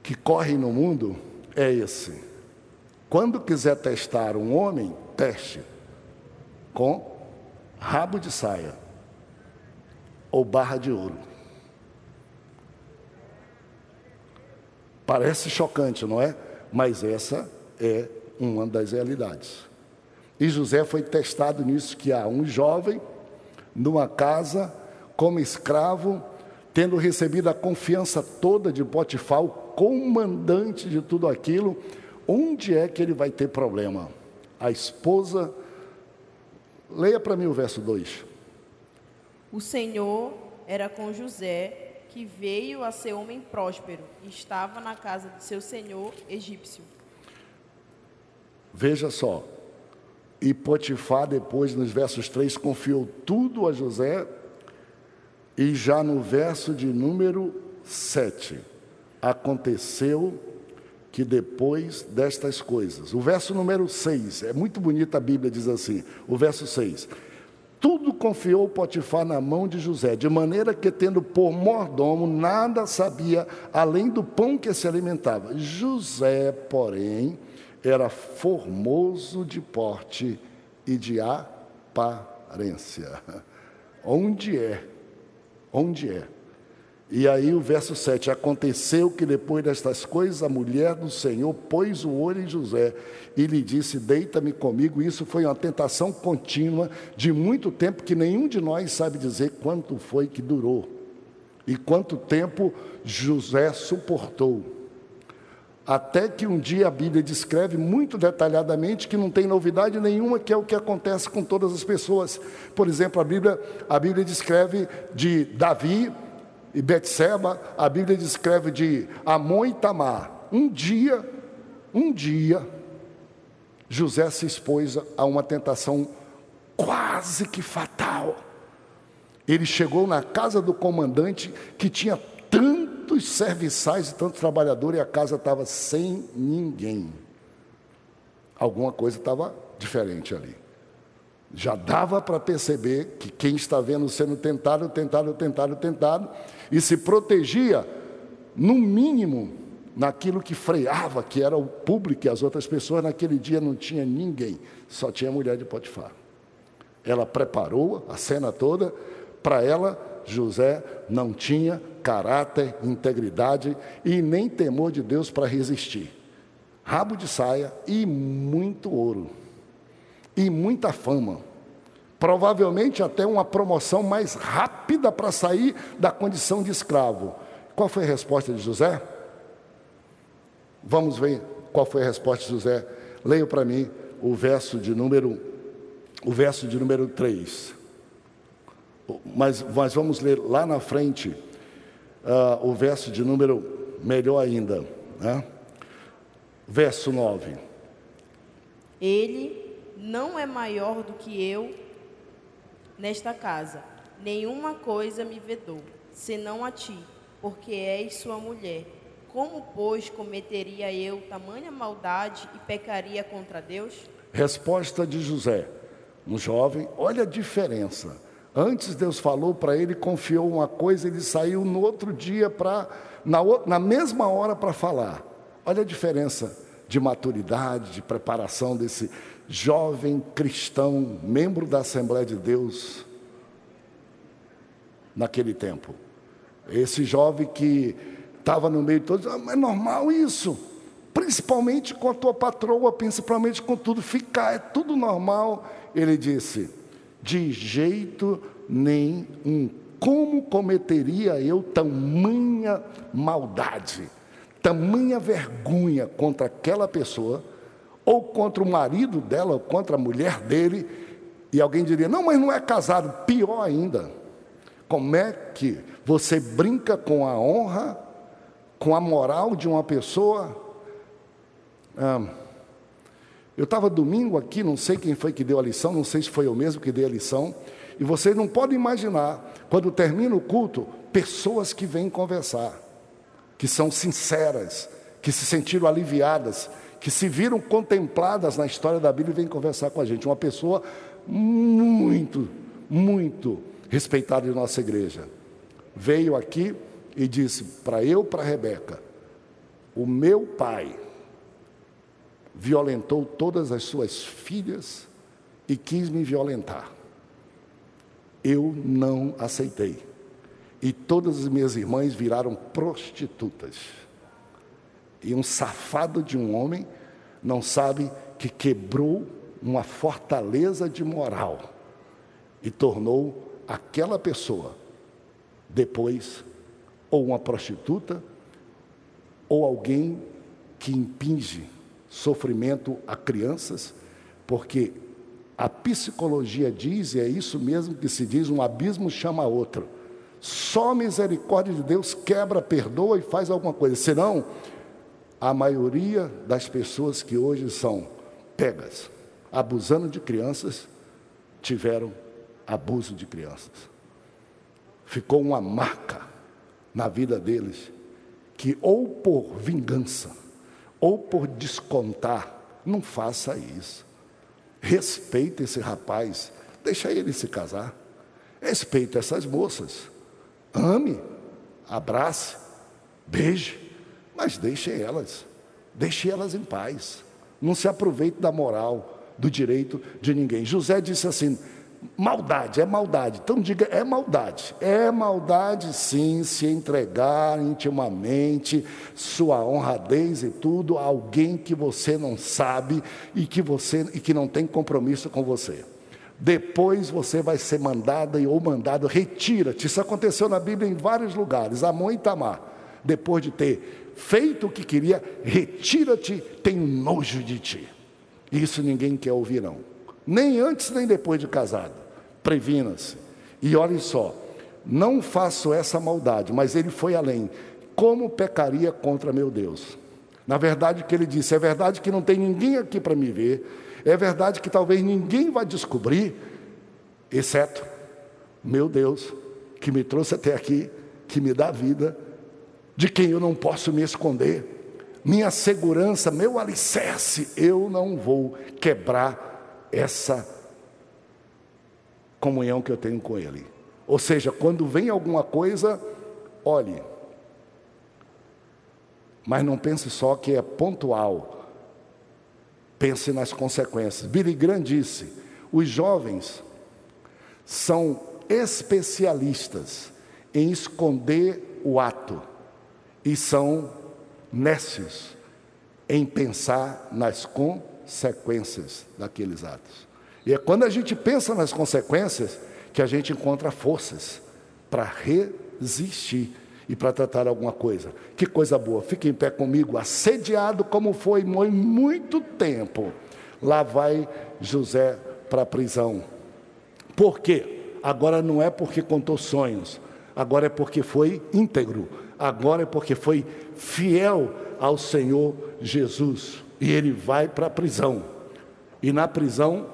que correm no mundo, é esse. Quando quiser testar um homem, teste com rabo de saia ou barra de ouro. Parece chocante, não é? Mas essa é uma das realidades. E José foi testado nisso que há um jovem numa casa como escravo tendo recebido a confiança toda de Potifar, o comandante de tudo aquilo, onde é que ele vai ter problema? A esposa. Leia para mim o verso 2. O Senhor era com José, que veio a ser homem próspero, e estava na casa de seu senhor egípcio. Veja só. E Potifar, depois, nos versos 3, confiou tudo a José e já no verso de número 7, aconteceu que depois destas coisas, o verso número 6, é muito bonita a Bíblia, diz assim: o verso 6. Tudo confiou Potifar na mão de José, de maneira que, tendo por mordomo, nada sabia além do pão que se alimentava. José, porém, era formoso de porte e de aparência. Onde é onde é. E aí o verso 7: Aconteceu que depois destas coisas a mulher do Senhor pôs o olho em José e lhe disse: Deita-me comigo. Isso foi uma tentação contínua de muito tempo que nenhum de nós sabe dizer quanto foi que durou e quanto tempo José suportou. Até que um dia a Bíblia descreve muito detalhadamente que não tem novidade nenhuma, que é o que acontece com todas as pessoas. Por exemplo, a Bíblia, a Bíblia descreve de Davi e Betseba, a Bíblia descreve de Amon e Tamar. Um dia, um dia, José se expôs a uma tentação quase que fatal. Ele chegou na casa do comandante que tinha serviçais e tantos trabalhadores e a casa estava sem ninguém. alguma coisa estava diferente ali. Já dava para perceber que quem está vendo sendo tentado, tentado, tentado, tentado, e se protegia, no mínimo, naquilo que freava, que era o público e as outras pessoas, naquele dia não tinha ninguém, só tinha a mulher de Potifar. Ela preparou a cena toda, para ela, José não tinha caráter, integridade e nem temor de Deus para resistir. Rabo de saia e muito ouro, e muita fama. Provavelmente até uma promoção mais rápida para sair da condição de escravo. Qual foi a resposta de José? Vamos ver qual foi a resposta de José. Leia para mim o verso de número o verso de número 3. Mas, mas vamos ler lá na frente uh, o verso de número melhor ainda. Né? Verso 9. Ele não é maior do que eu nesta casa. Nenhuma coisa me vedou, senão a ti, porque és sua mulher. Como, pois, cometeria eu tamanha maldade e pecaria contra Deus? Resposta de José um jovem, olha a diferença. Antes Deus falou para ele, confiou uma coisa, ele saiu no outro dia para, na, na mesma hora para falar. Olha a diferença de maturidade, de preparação desse jovem cristão, membro da Assembleia de Deus, naquele tempo. Esse jovem que estava no meio de todos, ah, é normal isso, principalmente com a tua patroa, principalmente com tudo, ficar, é tudo normal ele disse: De jeito nenhum, como cometeria eu tamanha maldade, tamanha vergonha contra aquela pessoa, ou contra o marido dela, ou contra a mulher dele, e alguém diria: Não, mas não é casado. Pior ainda, como é que você brinca com a honra, com a moral de uma pessoa? Ah, eu estava domingo aqui, não sei quem foi que deu a lição, não sei se foi eu mesmo que dei a lição, e vocês não podem imaginar, quando termina o culto, pessoas que vêm conversar, que são sinceras, que se sentiram aliviadas, que se viram contempladas na história da Bíblia e vêm conversar com a gente. Uma pessoa muito, muito respeitada de nossa igreja. Veio aqui e disse para eu, para Rebeca, o meu pai violentou todas as suas filhas e quis me violentar. Eu não aceitei. E todas as minhas irmãs viraram prostitutas. E um safado de um homem não sabe que quebrou uma fortaleza de moral e tornou aquela pessoa depois ou uma prostituta ou alguém que impinge sofrimento a crianças, porque a psicologia diz, e é isso mesmo que se diz, um abismo chama outro. Só a misericórdia de Deus quebra, perdoa e faz alguma coisa. Senão, a maioria das pessoas que hoje são pegas, abusando de crianças, tiveram abuso de crianças. Ficou uma marca na vida deles, que ou por vingança, ou por descontar. Não faça isso. Respeite esse rapaz, deixa ele se casar. Respeite essas moças. Ame, abrace, beije, mas deixe elas. Deixe elas em paz. Não se aproveite da moral, do direito de ninguém. José disse assim: Maldade, é maldade. Então diga, é maldade. É maldade sim se entregar intimamente sua honradez e tudo a alguém que você não sabe e que você e que não tem compromisso com você. Depois você vai ser mandada ou mandado, retira-te. Isso aconteceu na Bíblia em vários lugares. Amon e Tamar, depois de ter feito o que queria, retira-te, tenho nojo de ti. Isso ninguém quer ouvir não nem antes nem depois de casado. Previna-se. E olhe só, não faço essa maldade, mas ele foi além. Como pecaria contra meu Deus? Na verdade, o que ele disse, é verdade que não tem ninguém aqui para me ver, é verdade que talvez ninguém vai descobrir, exceto meu Deus, que me trouxe até aqui, que me dá vida, de quem eu não posso me esconder. minha segurança, meu alicerce, eu não vou quebrar essa comunhão que eu tenho com Ele. Ou seja, quando vem alguma coisa, olhe, mas não pense só que é pontual, pense nas consequências. Billy Graham disse: os jovens são especialistas em esconder o ato e são nécios em pensar nas consequências daqueles atos. E é quando a gente pensa nas consequências que a gente encontra forças para resistir e para tratar alguma coisa. Que coisa boa. Fique em pé comigo, assediado como foi muito tempo. Lá vai José para a prisão. Por quê? Agora não é porque contou sonhos, agora é porque foi íntegro, agora é porque foi fiel ao Senhor Jesus. E ele vai para a prisão. E na prisão,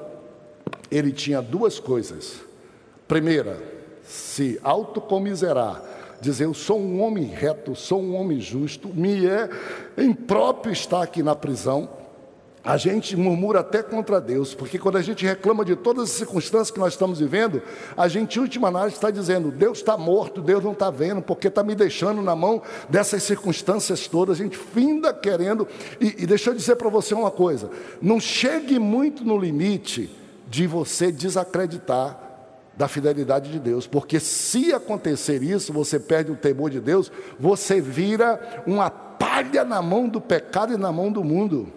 ele tinha duas coisas. Primeira, se autocomiserar, dizer eu sou um homem reto, sou um homem justo, me é impróprio estar aqui na prisão. A gente murmura até contra Deus, porque quando a gente reclama de todas as circunstâncias que nós estamos vivendo, a gente, em última análise, está dizendo: Deus está morto, Deus não está vendo, porque está me deixando na mão dessas circunstâncias todas. A gente finda querendo. E, e deixa eu dizer para você uma coisa: não chegue muito no limite de você desacreditar da fidelidade de Deus, porque se acontecer isso, você perde o temor de Deus, você vira uma palha na mão do pecado e na mão do mundo.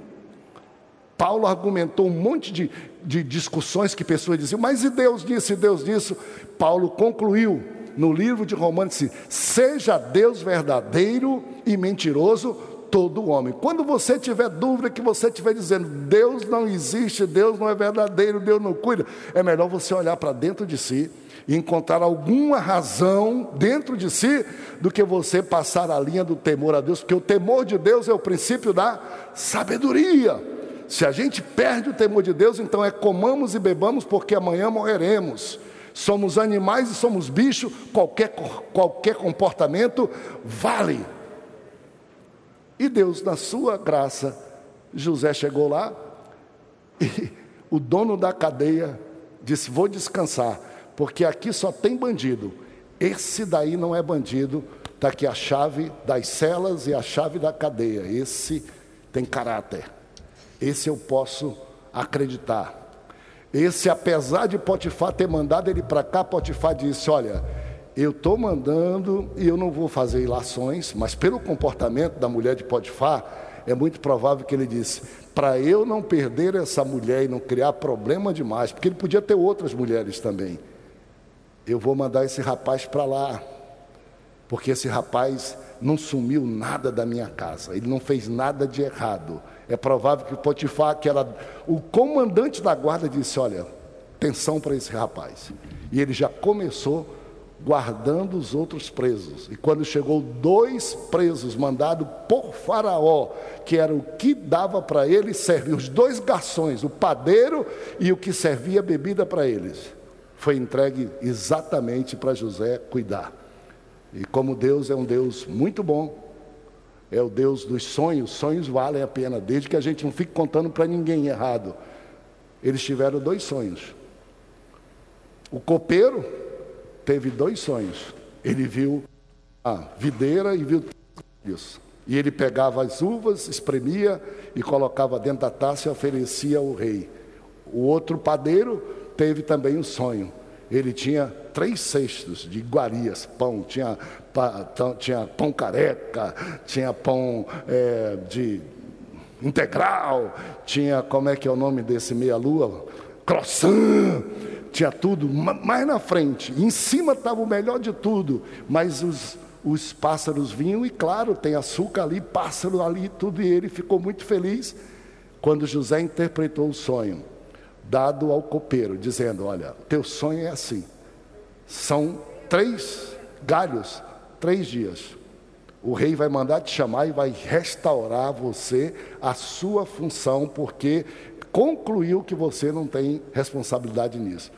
Paulo argumentou um monte de, de discussões que pessoas diziam, mas e Deus disse, e Deus disse. Paulo concluiu no livro de Romanos: seja Deus verdadeiro e mentiroso, todo homem. Quando você tiver dúvida, que você estiver dizendo, Deus não existe, Deus não é verdadeiro, Deus não cuida, é melhor você olhar para dentro de si e encontrar alguma razão dentro de si do que você passar a linha do temor a Deus, porque o temor de Deus é o princípio da sabedoria. Se a gente perde o temor de Deus, então é comamos e bebamos, porque amanhã morreremos. Somos animais e somos bichos, qualquer, qualquer comportamento vale. E Deus, na sua graça, José chegou lá e o dono da cadeia disse: Vou descansar, porque aqui só tem bandido. Esse daí não é bandido, está aqui a chave das celas e a chave da cadeia. Esse tem caráter. Esse eu posso acreditar. Esse, apesar de Potifar ter mandado ele para cá, Potifar disse: Olha, eu estou mandando e eu não vou fazer ilações, mas pelo comportamento da mulher de Potifar, é muito provável que ele disse: para eu não perder essa mulher e não criar problema demais, porque ele podia ter outras mulheres também, eu vou mandar esse rapaz para lá, porque esse rapaz não sumiu nada da minha casa, ele não fez nada de errado. É provável que Potifar, que era o comandante da guarda, disse: Olha, atenção para esse rapaz. E ele já começou guardando os outros presos. E quando chegou dois presos mandados por Faraó, que era o que dava para eles servir, os dois garçons, o padeiro e o que servia bebida para eles, foi entregue exatamente para José cuidar. E como Deus é um Deus muito bom, é o Deus dos sonhos, sonhos valem a pena, desde que a gente não fique contando para ninguém errado. Eles tiveram dois sonhos. O copeiro teve dois sonhos. Ele viu a videira e viu isso. E ele pegava as uvas, espremia e colocava dentro da taça e oferecia ao rei. O outro padeiro teve também um sonho. Ele tinha três cestos de iguarias, pão, tinha, tinha pão careca, tinha pão é, de integral, tinha, como é que é o nome desse meia-lua? Croissant, tinha tudo, mais na frente, em cima estava o melhor de tudo, mas os, os pássaros vinham e, claro, tem açúcar ali, pássaro ali, tudo, e ele ficou muito feliz quando José interpretou o sonho, dado ao copeiro, dizendo: Olha, teu sonho é assim, são três galhos, três dias. O rei vai mandar te chamar e vai restaurar você a sua função, porque concluiu que você não tem responsabilidade nisso.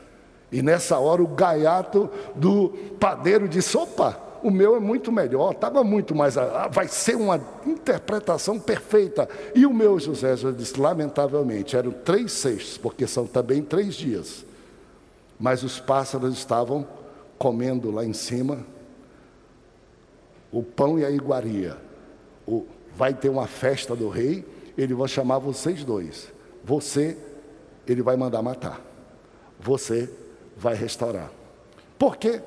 E nessa hora o gaiato do padeiro disse: opa, o meu é muito melhor, estava muito mais. Ah, vai ser uma interpretação perfeita. E o meu José já disse, lamentavelmente, eram três sextos, porque são também três dias. Mas os pássaros estavam comendo lá em cima o pão e a iguaria. O, vai ter uma festa do rei, ele vai chamar vocês dois. Você, ele vai mandar matar. Você vai restaurar. Por quê?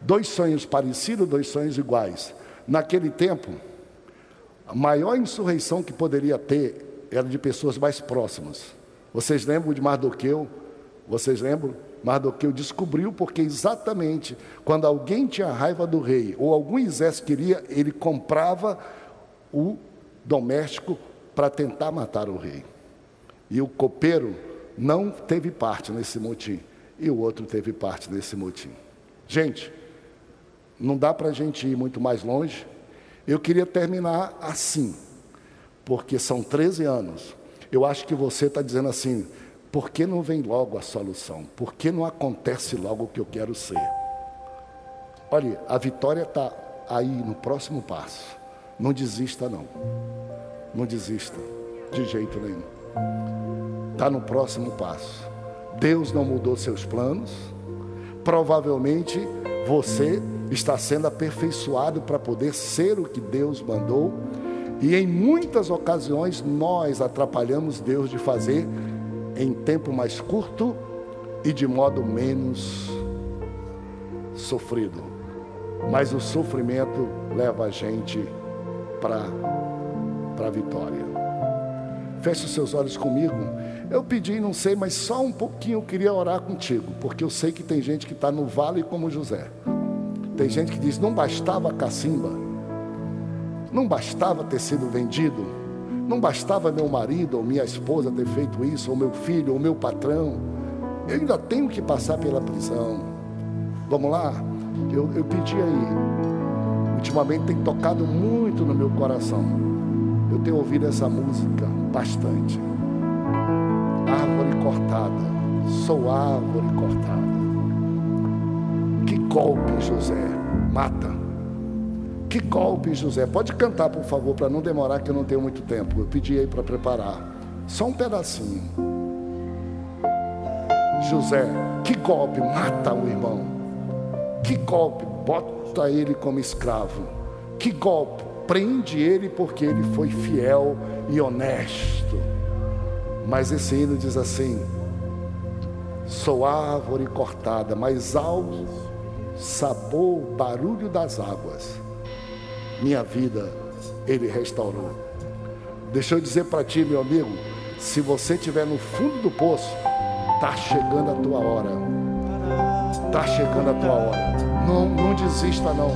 Dois sonhos parecidos, dois sonhos iguais. Naquele tempo, a maior insurreição que poderia ter era de pessoas mais próximas. Vocês lembram de Mardoqueu? Vocês lembram? Mardoqueu descobriu porque exatamente quando alguém tinha raiva do rei ou algum exército queria, ele comprava o doméstico para tentar matar o rei. E o copeiro não teve parte nesse motim, e o outro teve parte nesse motim. Gente, não dá para a gente ir muito mais longe. Eu queria terminar assim, porque são 13 anos. Eu acho que você está dizendo assim: por que não vem logo a solução? Por que não acontece logo o que eu quero ser? Olha, a vitória está aí no próximo passo. Não desista, não. Não desista, de jeito nenhum. Está no próximo passo. Deus não mudou seus planos. Provavelmente você está sendo aperfeiçoado para poder ser o que Deus mandou. E em muitas ocasiões nós atrapalhamos Deus de fazer em tempo mais curto e de modo menos sofrido. Mas o sofrimento leva a gente para a vitória. Feche os seus olhos comigo. Eu pedi, não sei, mas só um pouquinho eu queria orar contigo, porque eu sei que tem gente que está no vale como José. Tem gente que diz: não bastava a cacimba, não bastava ter sido vendido, não bastava meu marido ou minha esposa ter feito isso, ou meu filho, ou meu patrão. Eu ainda tenho que passar pela prisão. Vamos lá? Eu, eu pedi aí ultimamente tem tocado muito no meu coração. Eu tenho ouvido essa música bastante. Árvore cortada. Sou árvore cortada. Golpe, José. Mata. Que golpe, José. Pode cantar, por favor, para não demorar, que eu não tenho muito tempo. Eu pedi aí para preparar. Só um pedacinho. José, que golpe, mata o irmão. Que golpe, bota ele como escravo. Que golpe! Prende ele porque ele foi fiel e honesto. Mas esse hino diz assim: Sou árvore cortada, mas ao sabor, barulho das águas, minha vida ele restaurou. Deixa eu dizer para ti, meu amigo, se você estiver no fundo do poço, está chegando a tua hora. Está chegando a tua hora. Não, não desista não.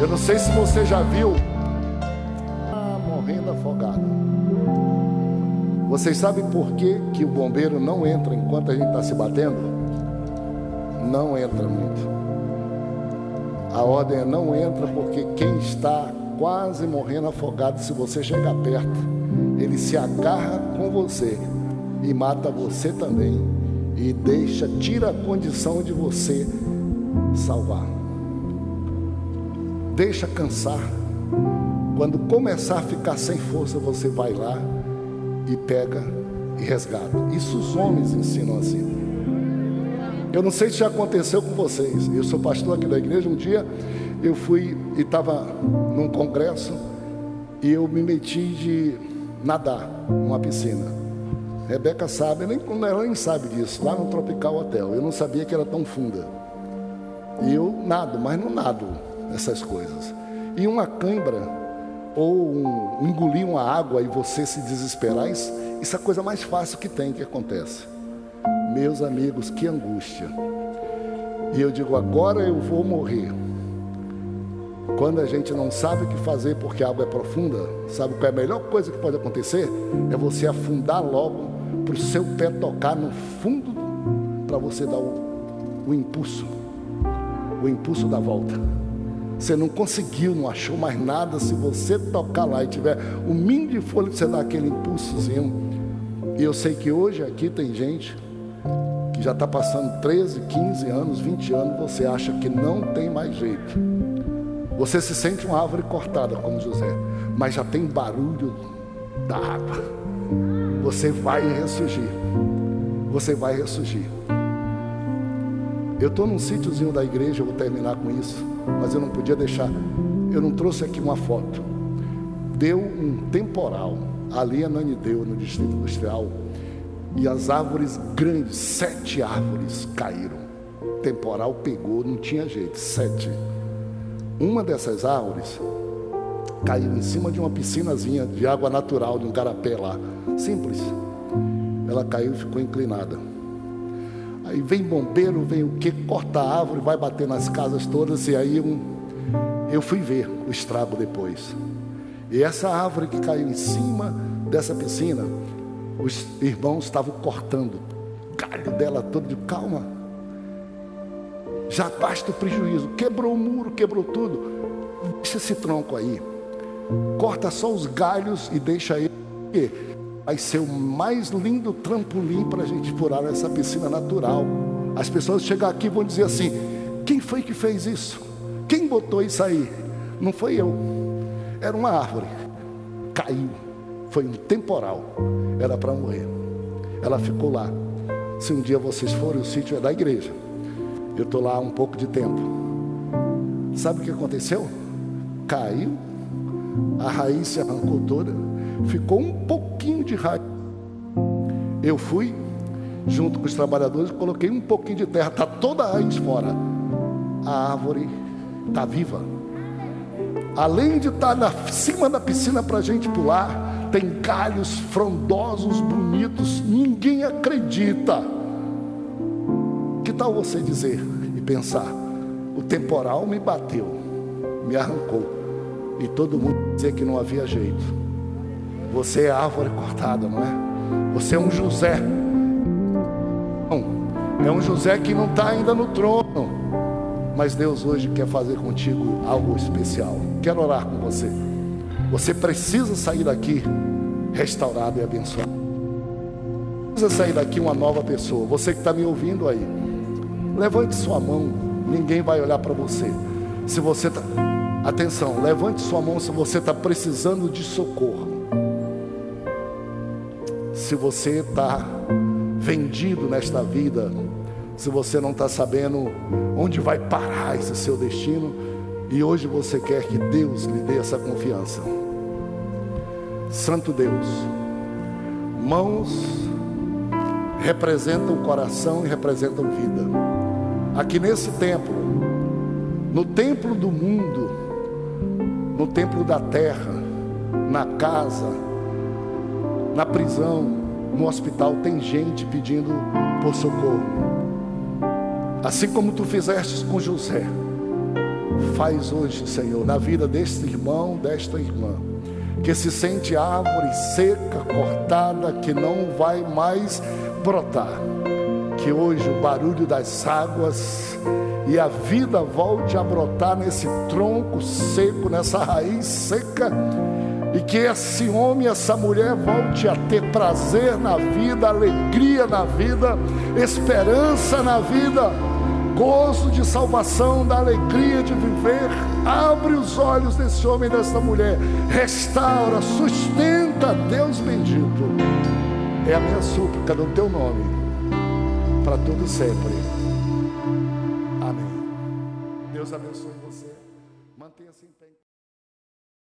Eu não sei se você já viu ah, morrendo afogado. Vocês sabem por que, que o bombeiro não entra enquanto a gente está se batendo? Não entra muito. A ordem é não entra porque quem está quase morrendo afogado, se você chegar perto, ele se agarra com você e mata você também e deixa, tira a condição de você salvar. Deixa cansar. Quando começar a ficar sem força, você vai lá e pega e resgata. Isso os homens ensinam assim. Eu não sei se já aconteceu com vocês. Eu sou pastor aqui da igreja. Um dia eu fui e estava num congresso e eu me meti de nadar numa piscina. Rebeca sabe, nem, ela nem sabe disso, lá no Tropical Hotel. Eu não sabia que era tão funda. E eu nado, mas não nado essas coisas. E uma cãibra, ou um, engolir uma água e você se desesperar, isso, isso é a coisa mais fácil que tem que acontece. Meus amigos, que angústia. E eu digo, agora eu vou morrer. Quando a gente não sabe o que fazer porque a água é profunda, sabe qual é a melhor coisa que pode acontecer? É você afundar logo para o seu pé tocar no fundo para você dar o, o impulso o impulso da volta. Você não conseguiu, não achou mais nada. Se você tocar lá e tiver o mínimo de folha, você dá aquele impulsozinho. E eu sei que hoje aqui tem gente que já está passando 13, 15 anos, 20 anos, você acha que não tem mais jeito. Você se sente uma árvore cortada, como José, mas já tem barulho da água. Você vai ressurgir. Você vai ressurgir. Eu estou num sítiozinho da igreja, eu vou terminar com isso, mas eu não podia deixar. Eu não trouxe aqui uma foto. Deu um temporal ali em Ananideu, no Distrito Industrial, e as árvores grandes, sete árvores caíram. Temporal pegou, não tinha jeito, sete. Uma dessas árvores caiu em cima de uma piscinazinha de água natural, de um garapé lá. Simples. Ela caiu e ficou inclinada. Aí vem bombeiro, vem o que, corta a árvore, vai bater nas casas todas, e aí um, eu fui ver o estrago depois. E essa árvore que caiu em cima dessa piscina, os irmãos estavam cortando o galho dela todo de calma. Já basta o prejuízo, quebrou o muro, quebrou tudo. Deixa esse tronco aí. Corta só os galhos e deixa ele. Vai ser o mais lindo trampolim para a gente furar essa piscina natural. As pessoas chegam aqui e vão dizer assim: quem foi que fez isso? Quem botou isso aí? Não foi eu. Era uma árvore. Caiu. Foi um temporal. Era para morrer. Ela ficou lá. Se um dia vocês forem, o sítio é da igreja. Eu estou lá há um pouco de tempo. Sabe o que aconteceu? Caiu, a raiz se arrancou toda, ficou um pouquinho de raiz. Eu fui, junto com os trabalhadores, coloquei um pouquinho de terra, está toda a raiz fora. A árvore está viva. Além de estar tá na cima da piscina para a gente pular, tem galhos frondosos, bonitos, ninguém acredita. Que tal você dizer e pensar: o temporal me bateu, me arrancou, e todo mundo dizer que não havia jeito. Você é árvore cortada, não é? Você é um José. Não, é um José que não está ainda no trono. Mas Deus hoje quer fazer contigo algo especial. Quero orar com você. Você precisa sair daqui restaurado e abençoado. Precisa sair daqui uma nova pessoa. Você que está me ouvindo aí, levante sua mão. Ninguém vai olhar para você. Se você está Atenção, levante sua mão se você está precisando de socorro. Se você está vendido nesta vida, se você não está sabendo onde vai parar esse seu destino, e hoje você quer que Deus lhe dê essa confiança. Santo Deus, mãos representam coração e representam vida. Aqui nesse templo, no templo do mundo, no templo da terra, na casa, na prisão, no hospital, tem gente pedindo por socorro. Assim como tu fizeste com José, faz hoje, Senhor, na vida deste irmão, desta irmã, que se sente árvore seca, cortada, que não vai mais brotar. Que hoje o barulho das águas e a vida volte a brotar nesse tronco seco, nessa raiz seca, e que esse homem, essa mulher volte a ter prazer na vida, alegria na vida, esperança na vida, gozo de salvação, da alegria de viver. Abre os olhos desse homem e dessa mulher, restaura, sustenta, Deus bendito. É a minha súplica no teu nome, para todo sempre. Deus abençoe.